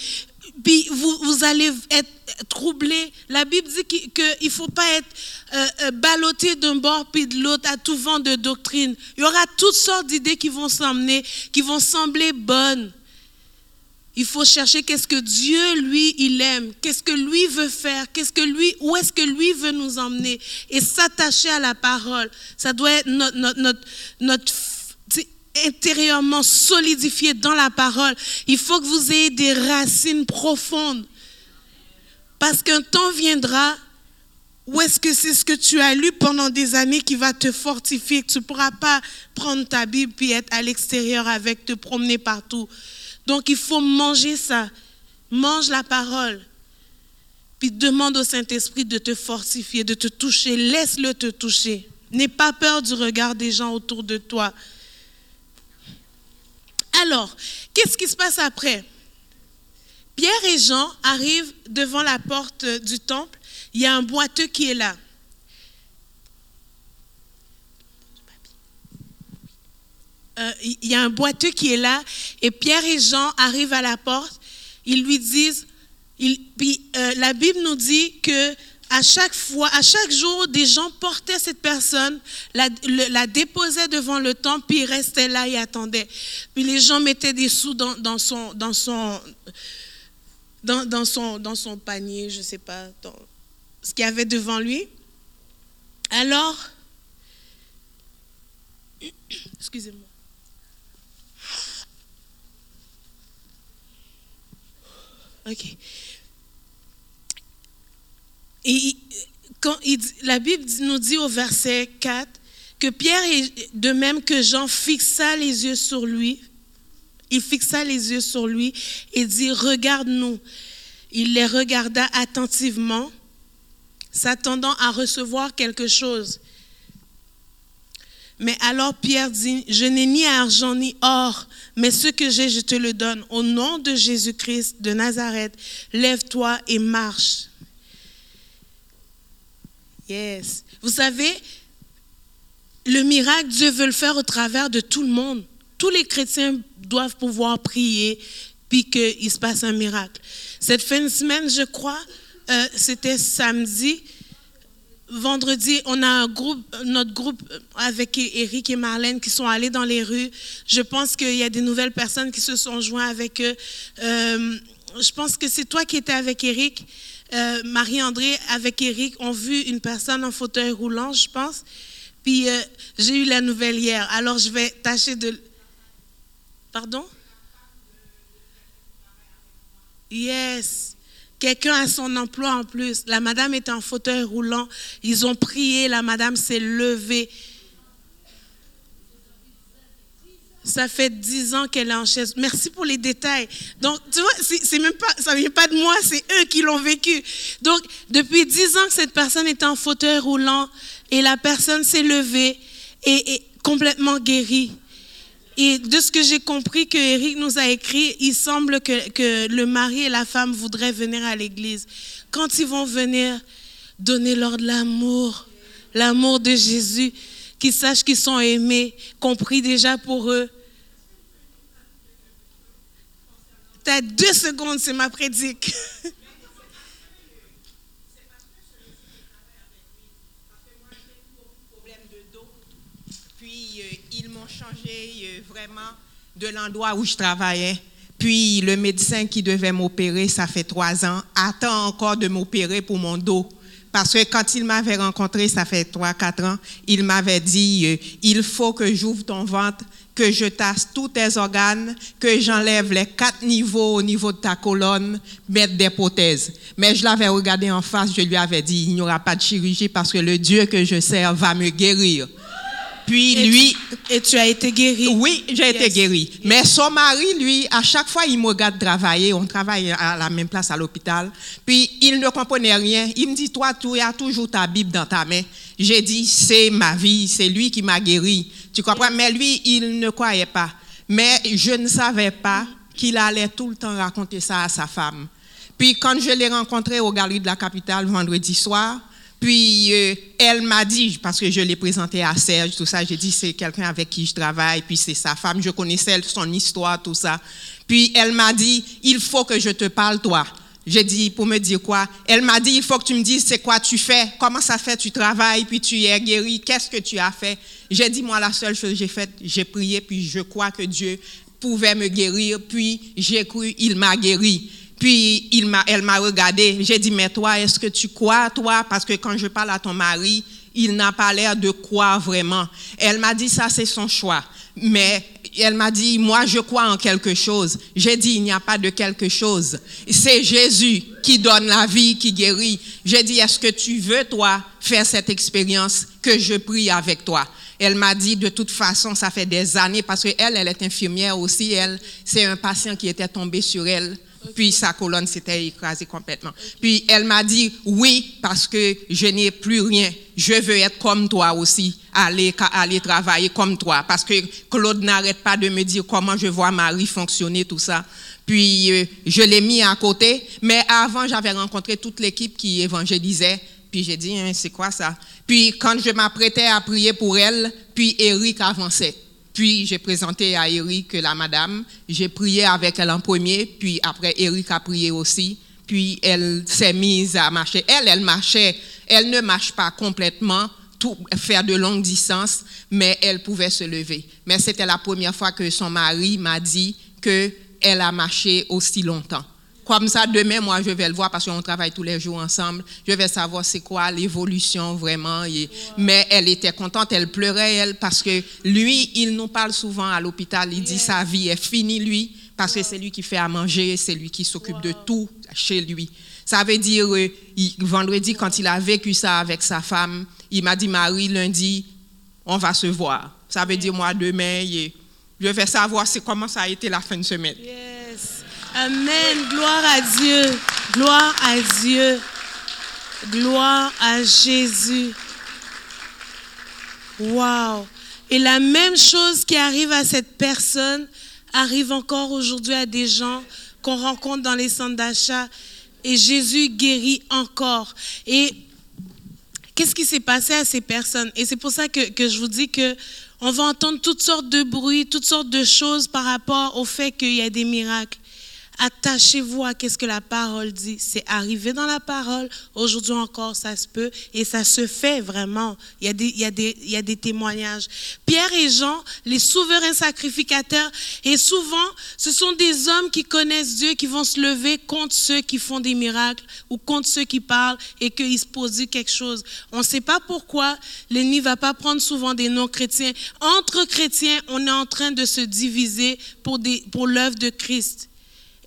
puis vous, allez être troublé. La Bible dit qu'il ne faut pas être euh, euh, ballotté d'un bord puis de l'autre à tout vent de doctrine. Il y aura toutes sortes d'idées qui vont s'emmener, qui vont sembler bonnes. Il faut chercher qu'est-ce que Dieu, lui, il aime, qu'est-ce que lui veut faire, qu'est-ce que lui, où est-ce que lui veut nous emmener, et s'attacher à la parole. Ça doit être notre, notre, notre, notre intérieurement solidifié dans la parole. Il faut que vous ayez des racines profondes. Parce qu'un temps viendra où est-ce que c'est ce que tu as lu pendant des années qui va te fortifier, tu ne pourras pas prendre ta Bible puis être à l'extérieur avec, te promener partout. Donc il faut manger ça. Mange la parole. Puis demande au Saint-Esprit de te fortifier, de te toucher. Laisse-le te toucher. N'aie pas peur du regard des gens autour de toi. Alors, qu'est-ce qui se passe après? Pierre et Jean arrivent devant la porte du temple. Il y a un boiteux qui est là. Euh, il y a un boiteux qui est là et Pierre et Jean arrivent à la porte. Ils lui disent, euh, la Bible nous dit que à chaque fois, à chaque jour, des gens portaient cette personne, la, déposaient devant le temple, puis ils restaient là et attendaient. Puis les gens mettaient des sous dans, son, dans, son, dans, son, dans son panier, je ne sais pas, ce qu'il y avait devant lui. Alors, <coughs> excusez-moi. OK. Et la Bible nous dit au verset 4 que Pierre, de même que Jean, fixa les yeux sur lui. Il fixa les yeux sur lui et dit, regarde-nous. Il les regarda attentivement, s'attendant à recevoir quelque chose. Mais alors Pierre dit, je n'ai ni argent ni or, mais ce que j'ai, je te le donne. Au nom de Jésus-Christ de Nazareth, lève-toi et marche. Yes. Vous savez, le miracle, Dieu veut le faire au travers de tout le monde. Tous les chrétiens doivent pouvoir prier, puis qu'il se passe un miracle. Cette fin de semaine, je crois, euh, c'était samedi, vendredi, on a un groupe, notre groupe avec Eric et Marlène qui sont allés dans les rues. Je pense qu'il y a des nouvelles personnes qui se sont joints avec eux. Euh, je pense que c'est toi qui étais avec Eric. Euh, Marie-André avec Eric ont vu une personne en fauteuil roulant, je pense. Puis euh, j'ai eu la nouvelle hier. Alors je vais tâcher de... Pardon? Yes. Quelqu'un a son emploi en plus. La madame était en fauteuil roulant. Ils ont prié. La madame s'est levée. Ça fait dix ans qu'elle est en chaise. Merci pour les détails. Donc, tu vois, c'est même pas, ça vient pas de moi, c'est eux qui l'ont vécu. Donc, depuis dix ans que cette personne est en fauteuil roulant et la personne s'est levée et est complètement guérie. Et de ce que j'ai compris que Eric nous a écrit, il semble que, que le mari et la femme voudraient venir à l'église. Quand ils vont venir, donnez-leur de l'amour, l'amour de Jésus, qu'ils sachent qu'ils sont aimés, compris déjà pour eux. T'as deux secondes, c'est ma prédique. Puis euh, ils m'ont changé euh, vraiment de l'endroit où je travaillais. Puis le médecin qui devait m'opérer, ça fait trois ans, attend encore de m'opérer pour mon dos. Parce que quand il m'avait rencontré, ça fait trois, quatre ans, il m'avait dit, euh, il faut que j'ouvre ton ventre, que je tasse tous tes organes, que j'enlève les quatre niveaux au niveau de ta colonne, mettre des prothèses. Mais je l'avais regardé en face, je lui avais dit, il n'y aura pas de chirurgie parce que le Dieu que je sers va me guérir. Puis lui. et tu as été guéri. Oui, j'ai été guéri. Mais son mari, lui, à chaque fois, il me regarde travailler. On travaille à la même place à l'hôpital. Puis il ne comprenait rien. Il me dit Toi, tu as toujours ta Bible dans ta main. J'ai dit C'est ma vie. C'est lui qui m'a guéri. Tu comprends? Mais lui, il ne croyait pas. Mais je ne savais pas qu'il allait tout le temps raconter ça à sa femme. Puis quand je l'ai rencontré au Galerie de la Capitale vendredi soir, puis euh, elle m'a dit, parce que je l'ai présenté à Serge, tout ça, j'ai dit c'est quelqu'un avec qui je travaille, puis c'est sa femme, je connaissais son histoire, tout ça. Puis elle m'a dit, il faut que je te parle, toi. J'ai dit, pour me dire quoi? Elle m'a dit, il faut que tu me dises c'est quoi tu fais, comment ça fait, tu travailles, puis tu es guéri, qu'est-ce que tu as fait? J'ai dit, moi, la seule chose que j'ai faite, j'ai prié, puis je crois que Dieu pouvait me guérir, puis j'ai cru, il m'a guéri. Puis il m'a, elle m'a regardé. J'ai dit, mais toi, est-ce que tu crois, toi? Parce que quand je parle à ton mari, il n'a pas l'air de croire vraiment. Elle m'a dit, ça, c'est son choix. Mais elle m'a dit, moi, je crois en quelque chose. J'ai dit, il n'y a pas de quelque chose. C'est Jésus qui donne la vie, qui guérit. J'ai dit, est-ce que tu veux, toi, faire cette expérience que je prie avec toi? Elle m'a dit, de toute façon, ça fait des années, parce qu'elle, elle est infirmière aussi. Elle, c'est un patient qui était tombé sur elle puis sa colonne s'était écrasée complètement. Puis elle m'a dit, oui, parce que je n'ai plus rien. Je veux être comme toi aussi, aller, aller travailler comme toi. Parce que Claude n'arrête pas de me dire comment je vois Marie fonctionner, tout ça. Puis euh, je l'ai mis à côté. Mais avant, j'avais rencontré toute l'équipe qui évangélisait. Puis j'ai dit, hein, c'est quoi ça? Puis quand je m'apprêtais à prier pour elle, puis Eric avançait. Puis j'ai présenté à Eric la madame, j'ai prié avec elle en premier, puis après Eric a prié aussi, puis elle s'est mise à marcher. Elle, elle marchait, elle ne marche pas complètement, tout, faire de longues distances, mais elle pouvait se lever. Mais c'était la première fois que son mari m'a dit qu'elle a marché aussi longtemps. Comme ça, demain, moi, je vais le voir parce qu'on travaille tous les jours ensemble. Je vais savoir c'est quoi l'évolution vraiment. Mais elle était contente, elle pleurait, elle, parce que lui, il nous parle souvent à l'hôpital. Il dit sa vie est finie, lui, parce que c'est lui qui fait à manger, c'est lui qui s'occupe de tout chez lui. Ça veut dire, euh, vendredi, quand il a vécu ça avec sa femme, il m'a dit, Marie, lundi, on va se voir. Ça veut dire, moi, demain, je vais savoir comment ça a été la fin de semaine. Amen. Gloire à Dieu. Gloire à Dieu. Gloire à Jésus. Wow. Et la même chose qui arrive à cette personne arrive encore aujourd'hui à des gens qu'on rencontre dans les centres d'achat. Et Jésus guérit encore. Et qu'est-ce qui s'est passé à ces personnes? Et c'est pour ça que, que je vous dis que on va entendre toutes sortes de bruits, toutes sortes de choses par rapport au fait qu'il y a des miracles. Attachez-vous à ce que la parole dit. C'est arrivé dans la parole. Aujourd'hui encore, ça se peut et ça se fait vraiment. Il y, a des, témoignages. Pierre et Jean, les souverains sacrificateurs, et souvent, ce sont des hommes qui connaissent Dieu qui vont se lever contre ceux qui font des miracles ou contre ceux qui parlent et qu'ils se posent quelque chose. On ne sait pas pourquoi l'ennemi va pas prendre souvent des non-chrétiens. Entre chrétiens, on est en train de se diviser pour l'œuvre de Christ.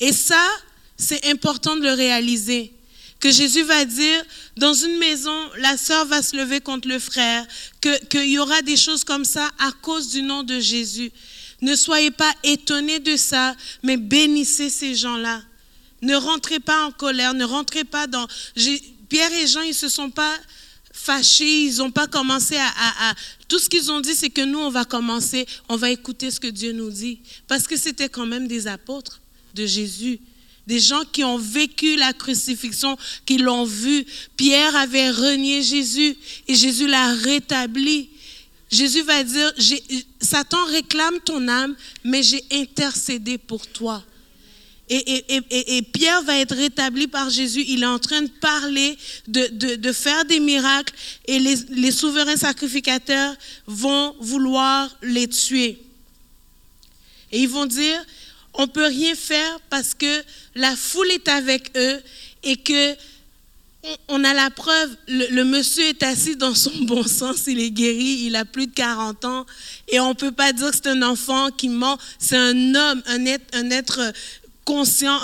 Et ça, c'est important de le réaliser. Que Jésus va dire, dans une maison, la sœur va se lever contre le frère, qu'il y aura des choses comme ça à cause du nom de Jésus. Ne soyez pas étonnés de ça, mais bénissez ces gens-là. Ne rentrez pas en colère, ne rentrez pas dans... Pierre et Jean, ils ne se sont pas fâchés, ils n'ont pas commencé à... Tout ce qu'ils ont dit, c'est que nous, on va commencer, on va écouter ce que Dieu nous dit. Parce que c'était quand même des apôtres de Jésus. Des gens qui ont vécu la crucifixion, qui l'ont vu. Pierre avait renié Jésus et Jésus l'a rétabli. Jésus va dire, Satan réclame ton âme, mais j'ai intercédé pour toi. Et, Pierre va être rétabli par Jésus. Il est en train de parler, de, faire des miracles, et les, les souverains sacrificateurs vont vouloir les tuer. Et ils vont dire, on peut rien faire parce que la foule est avec eux et que on a la preuve, le, monsieur est assis dans son <laughs> bon sens, il est guéri, il a plus de 40 ans et on ne peut pas dire que c'est un enfant qui ment, c'est un homme, un être, un être conscient,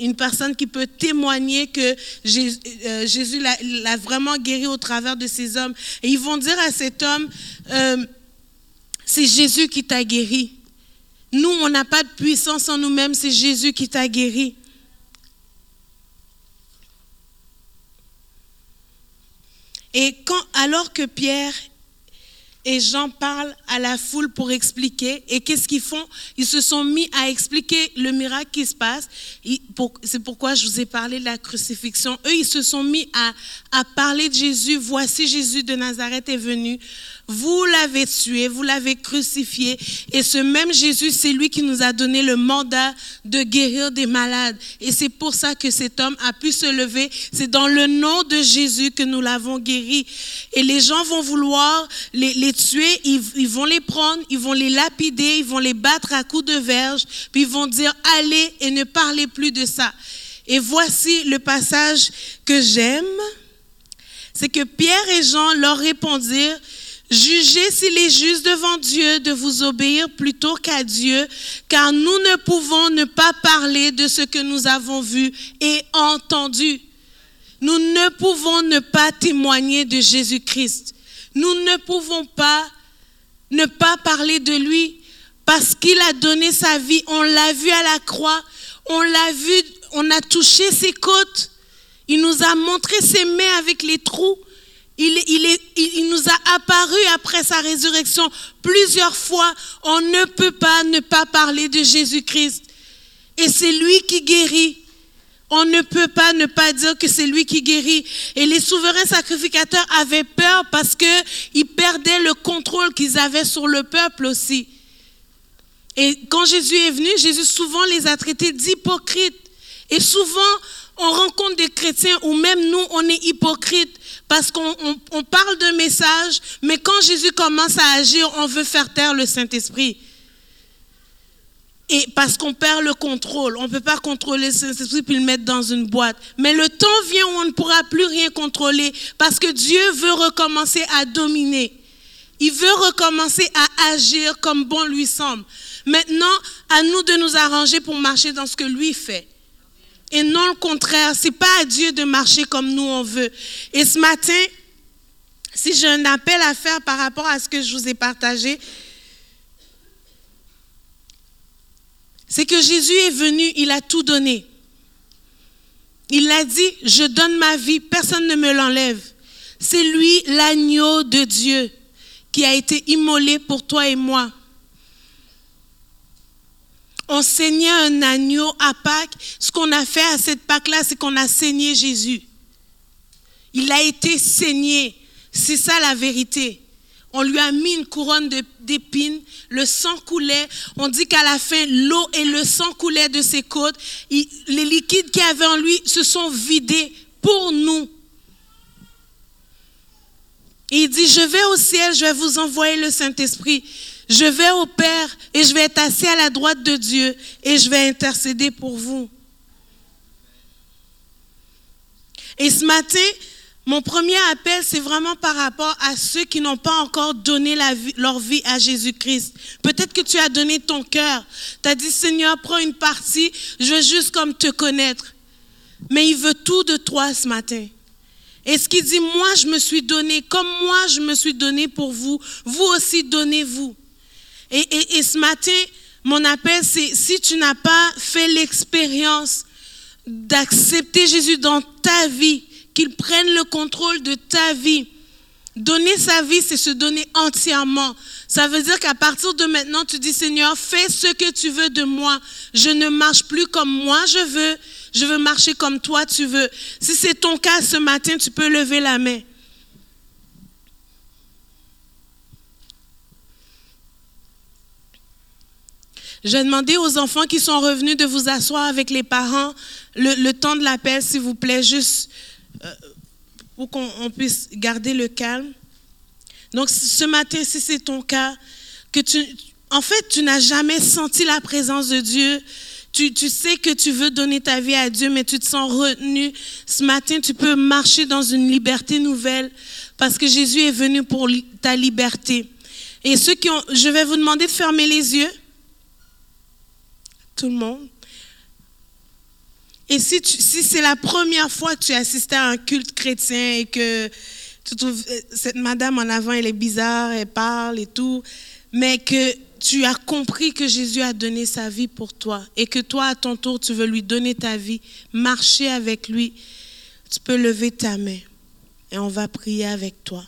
une personne qui peut témoigner que euh, Jésus, l'a vraiment guéri au travers de ces hommes. Et ils vont dire à cet homme, euh, c'est Jésus qui t'a guéri. Nous, on n'a pas de puissance en nous-mêmes, c'est Jésus qui t'a guéri. Et quand, alors que Pierre et Jean parlent à la foule pour expliquer, et qu'est-ce qu'ils font? Ils se sont mis à expliquer le miracle qui se passe. C'est pourquoi je vous ai parlé de la crucifixion. Eux, ils se sont mis à, à parler de Jésus. Voici Jésus de Nazareth est venu. Vous l'avez tué, vous l'avez crucifié. Et ce même Jésus, c'est lui qui nous a donné le mandat de guérir des malades. Et c'est pour ça que cet homme a pu se lever. C'est dans le nom de Jésus que nous l'avons guéri. Et les gens vont vouloir les, tuer, ils vont les prendre, ils vont les lapider, ils vont les battre à coups de verge, puis ils vont dire, allez et ne parlez plus de ça. Et voici le passage que j'aime. C'est que Pierre et Jean leur répondirent, Jugez s'il est juste devant Dieu de vous obéir plutôt qu'à Dieu, car nous ne pouvons ne pas parler de ce que nous avons vu et entendu. Nous ne pouvons ne pas témoigner de Jésus-Christ. Nous ne pouvons pas ne pas parler de lui parce qu'il a donné sa vie. On l'a vu à la croix, on l'a vu, on a touché ses côtes. Il nous a montré ses mains avec les trous. Il, nous a apparu après sa résurrection plusieurs fois. On ne peut pas ne pas parler de Jésus-Christ. Et c'est lui qui guérit. On ne peut pas ne pas dire que c'est lui qui guérit. Et les souverains sacrificateurs avaient peur parce qu'ils perdaient le contrôle qu'ils avaient sur le peuple aussi. Et quand Jésus est venu, Jésus souvent les a traités d'hypocrites. Et souvent, on rencontre des chrétiens ou même nous, on est hypocrites parce qu'on on, on parle de message, mais quand Jésus commence à agir, on veut faire taire le Saint-Esprit. Et parce qu'on perd le contrôle, on ne peut pas contrôler le Saint-Esprit puis le mettre dans une boîte. Mais le temps vient où on ne pourra plus rien contrôler parce que Dieu veut recommencer à dominer. Il veut recommencer à agir comme bon lui semble. Maintenant, à nous de nous arranger pour marcher dans ce que lui fait. Et non le contraire. C'est pas à Dieu de marcher comme nous on veut. Et ce matin, si j'ai un appel à faire par rapport à ce que je vous ai partagé, c'est que Jésus est venu, il a tout donné. Il a dit, je donne ma vie, personne ne me l'enlève. C'est lui l'agneau de Dieu qui a été immolé pour toi et moi. On saignait un agneau à Pâques. Ce qu'on a fait à cette Pâques-là, c'est qu'on a saigné Jésus. Il a été saigné. C'est ça la vérité. On lui a mis une couronne d'épines, le sang coulait. On dit qu'à la fin, l'eau et le sang coulaient de ses côtes. Les liquides qu'il y avait en lui se sont vidés pour nous. Il dit, je vais au ciel, je vais vous envoyer le Saint-Esprit. Je vais au Père et je vais être assis à la droite de Dieu et je vais intercéder pour vous. Et ce matin, mon premier appel, c'est vraiment par rapport à ceux qui n'ont pas encore donné leur vie à Jésus-Christ. Peut-être que tu as donné ton cœur. Tu as dit, Seigneur, prends une partie, je veux juste comme te connaître. Mais il veut tout de toi ce matin. Et ce qu'il dit, moi, je me suis donné, comme moi, je me suis donné pour vous, vous aussi donnez-vous. Et, et, et, ce matin, mon appel, c'est si tu n'as pas fait l'expérience d'accepter Jésus dans ta vie, qu'il prenne le contrôle de ta vie. Donner sa vie, c'est se donner entièrement. Ça veut dire qu'à partir de maintenant, tu dis, Seigneur, fais ce que tu veux de moi. Je ne marche plus comme moi je veux. Je veux marcher comme toi tu veux. Si c'est ton cas ce matin, tu peux lever la main. J'ai demandé aux enfants qui sont revenus de vous asseoir avec les parents le, temps de l'appel, s'il vous plaît, juste euh, pour qu'on puisse garder le calme. Donc ce matin, si c'est ton cas, que tu, en fait, tu n'as jamais senti la présence de Dieu, tu, tu, sais que tu veux donner ta vie à Dieu, mais tu te sens retenu. Ce matin, tu peux marcher dans une liberté nouvelle parce que Jésus est venu pour ta liberté. Et ceux qui ont, je vais vous demander de fermer les yeux. Tout le monde. Et si, si c'est la première fois que tu assistes à un culte chrétien et que tu trouves cette madame en avant, elle est bizarre, elle parle et tout, mais que tu as compris que Jésus a donné sa vie pour toi et que toi, à ton tour, tu veux lui donner ta vie, marcher avec lui, tu peux lever ta main et on va prier avec toi.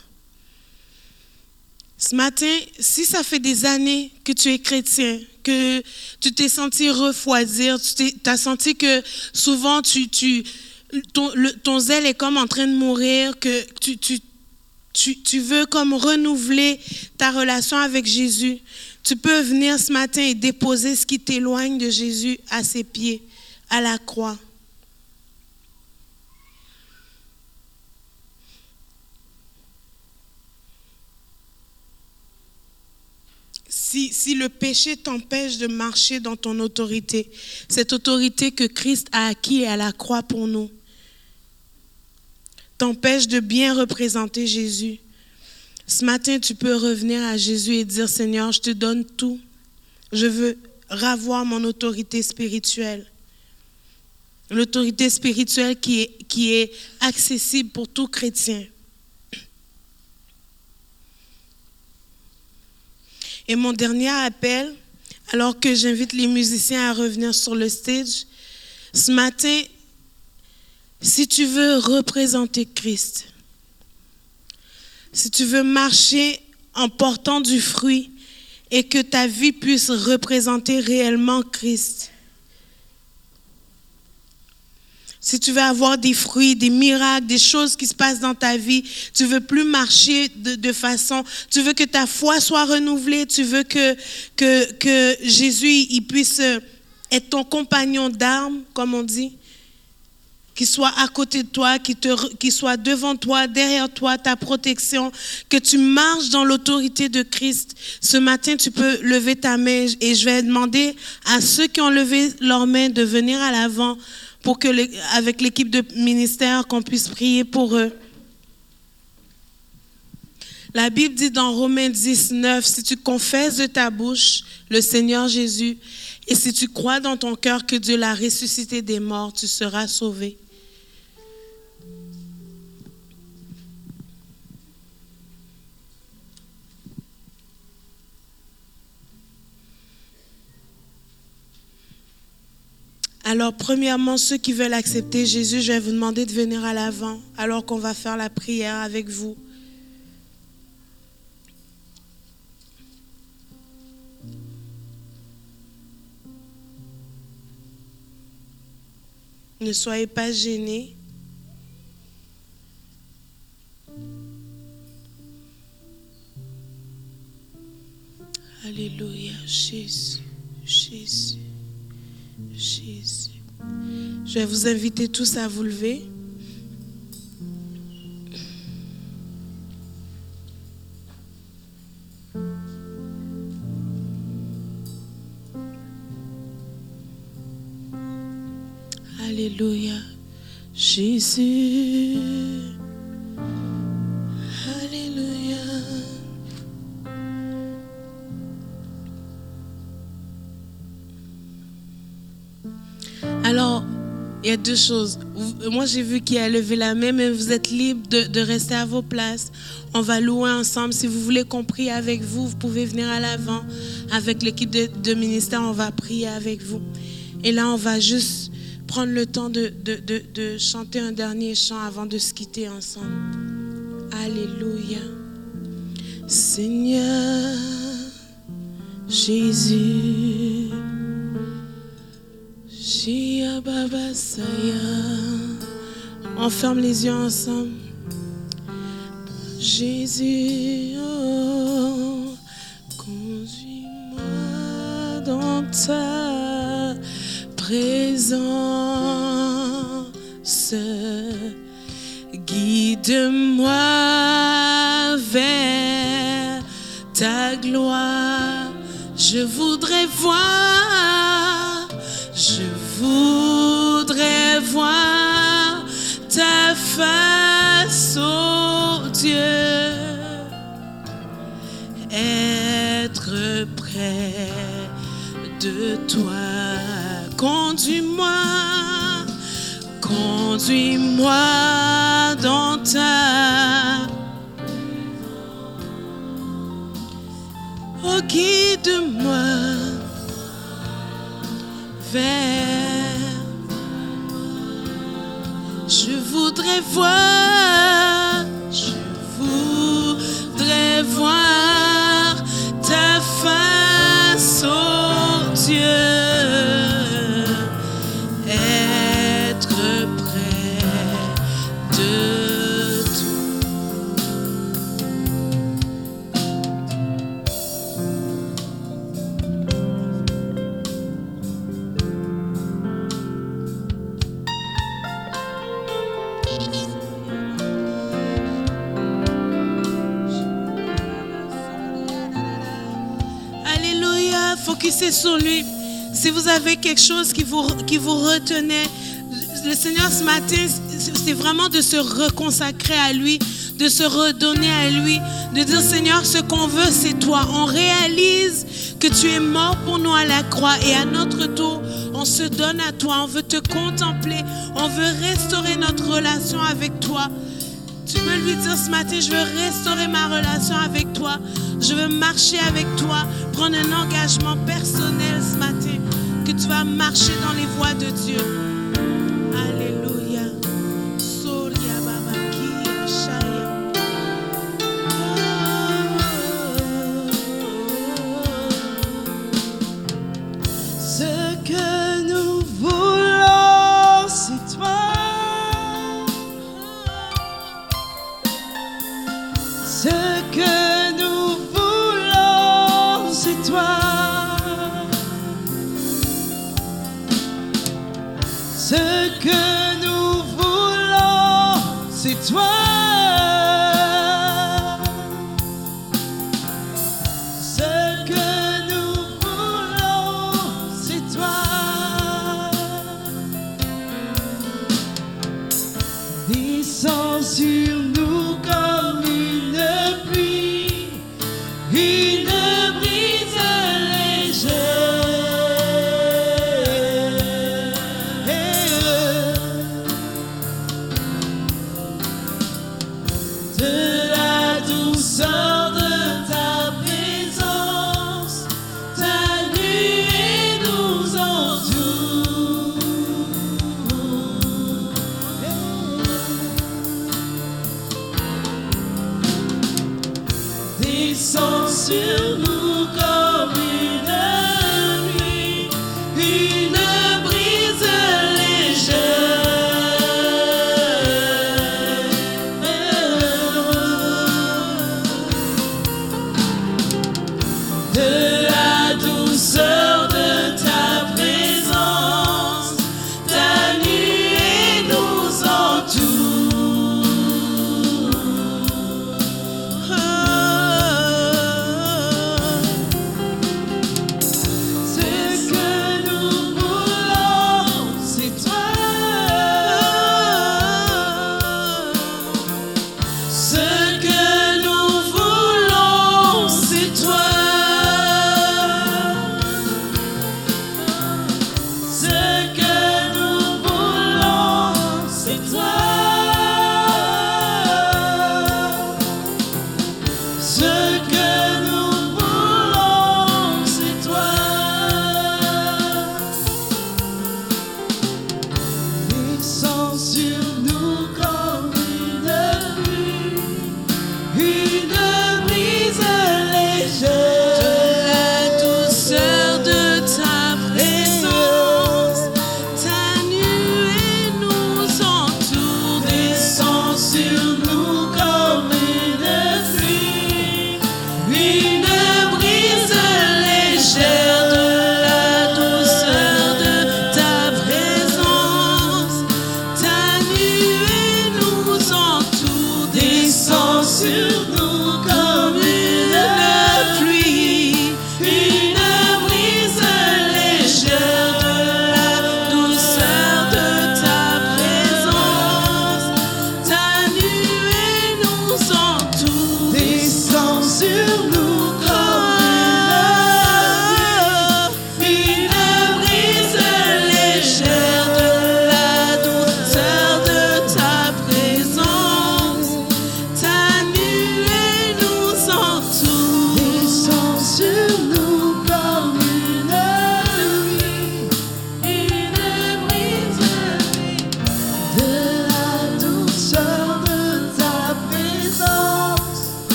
Ce matin, si ça fait des années que tu es chrétien, que tu t'es senti refroidir, tu as senti que souvent ton, le, ton zèle est comme en train de mourir, que tu veux comme renouveler ta relation avec Jésus, tu peux venir ce matin et déposer ce qui t'éloigne de Jésus à ses pieds, à la croix. Si, le péché t'empêche de marcher dans ton autorité, cette autorité que Christ a acquis à la croix pour nous, t'empêche de bien représenter Jésus. Ce matin, tu peux revenir à Jésus et dire, Seigneur, je te donne tout. Je veux ravoir mon autorité spirituelle. L'autorité spirituelle qui est, qui est accessible pour tout chrétien. Et mon dernier appel, alors que j'invite les musiciens à revenir sur le stage, ce matin, si tu veux représenter Christ, si tu veux marcher en portant du fruit et que ta vie puisse représenter réellement Christ, si tu veux avoir des fruits, des miracles, des choses qui se passent dans ta vie, tu veux plus marcher de, façon, tu veux que ta foi soit renouvelée, tu veux que, que, que Jésus il puisse être ton compagnon d'armes, comme on dit, qu'il soit à côté de toi, qu'il qui soit devant toi, derrière toi, ta protection, que tu marches dans l'autorité de Christ. Ce matin, tu peux lever ta main et je vais demander à ceux qui ont levé leur main de venir à l'avant pour que, avec l'équipe de ministère, qu'on puisse prier pour eux. La Bible dit dans Romains 19, si tu confesses de ta bouche le Seigneur Jésus et si tu crois dans ton cœur que Dieu l'a ressuscité des morts, tu seras sauvé. Alors, premièrement, ceux qui veulent accepter Jésus, je vais vous demander de venir à l'avant alors qu'on va faire la prière avec vous. Ne soyez pas gênés. Alléluia, Jésus, Jésus. Je vais vous inviter tous à vous lever. Alléluia. Jésus. Alléluia. Il y a deux choses. Moi, j'ai vu qui a levé la main, mais vous êtes libre de, rester à vos places. On va louer ensemble. Si vous voulez qu'on prie avec vous, vous pouvez venir à l'avant. Avec l'équipe de, ministère, on va prier avec vous. Et là, on va juste prendre le temps de chanter un dernier chant avant de se quitter ensemble. Alléluia. Seigneur Jésus. On ferme les yeux ensemble. Jésus, oh, conduis-moi dans ta présence. Guide-moi vers ta gloire. Je voudrais voir, voudrais voir ta face, oh Dieu, être près de toi. Conduis-moi, conduis-moi dans ta. Oh, guide-moi Je voudrais voir, je voudrais voir ta face, oh Dieu, sur lui. Si vous avez quelque chose qui vous, qui vous retenait, le Seigneur ce matin, c'est vraiment de se reconsacrer à lui, de se redonner à lui, de dire Seigneur, ce qu'on veut, c'est toi. On réalise que tu es mort pour nous à la croix et à notre tour, on se donne à toi, on veut te contempler, on veut restaurer notre relation avec toi. Tu peux lui dire ce matin, je veux restaurer ma relation avec toi. Je veux marcher avec toi, prendre un engagement personnel ce matin, que tu vas marcher dans les voies de Dieu. sun.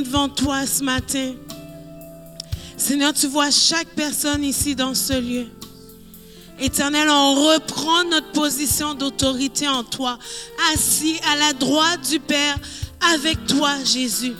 Devant toi ce matin. Seigneur, tu vois chaque personne ici dans ce lieu. Éternel, on reprend notre position d'autorité en toi, assis à la droite du Père avec toi, Jésus.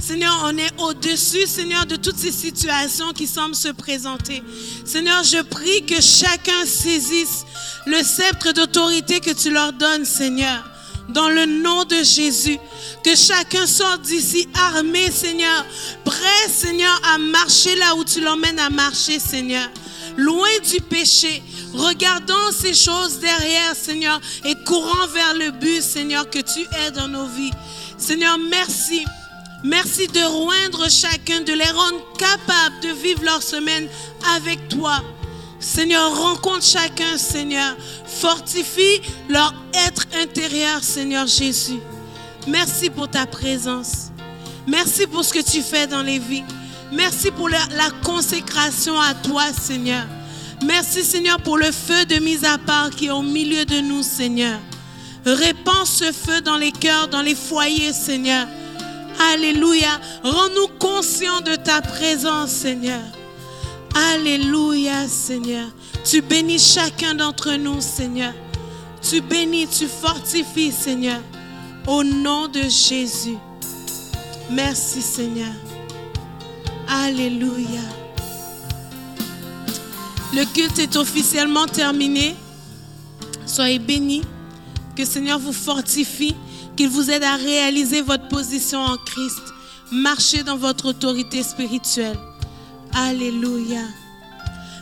Seigneur, on est au-dessus, Seigneur, de toutes ces situations qui semblent se présenter. Seigneur, je prie que chacun saisisse le sceptre d'autorité que tu leur donnes, Seigneur, dans le nom de Jésus. Que chacun sorte d'ici armé, Seigneur, prêt, Seigneur, à marcher là où tu l'emmènes à marcher, Seigneur. Loin du péché, regardant ces choses derrière, Seigneur, et courant vers le but, Seigneur, que tu es dans nos vies. Seigneur, merci. Merci de roindre chacun, de les rendre capables de vivre leur semaine avec toi. Seigneur, rencontre chacun, Seigneur. Fortifie leur être intérieur, Seigneur Jésus. Merci pour ta présence. Merci pour ce que tu fais dans les vies. Merci pour la, consécration à toi, Seigneur. Merci, Seigneur, pour le feu de mise à part qui est au milieu de nous, Seigneur. Répands ce feu dans les cœurs, dans les foyers, Seigneur. Alléluia. Rends-nous conscients de ta présence, Seigneur. Alléluia, Seigneur. Tu bénis chacun d'entre nous, Seigneur. Tu bénis, tu fortifies, Seigneur. Au nom de Jésus. Merci, Seigneur. Alléluia. Le culte est officiellement terminé. Soyez bénis. Que Seigneur vous fortifie, qu'il vous aide à réaliser votre position en Christ. Marchez dans votre autorité spirituelle. Alléluia.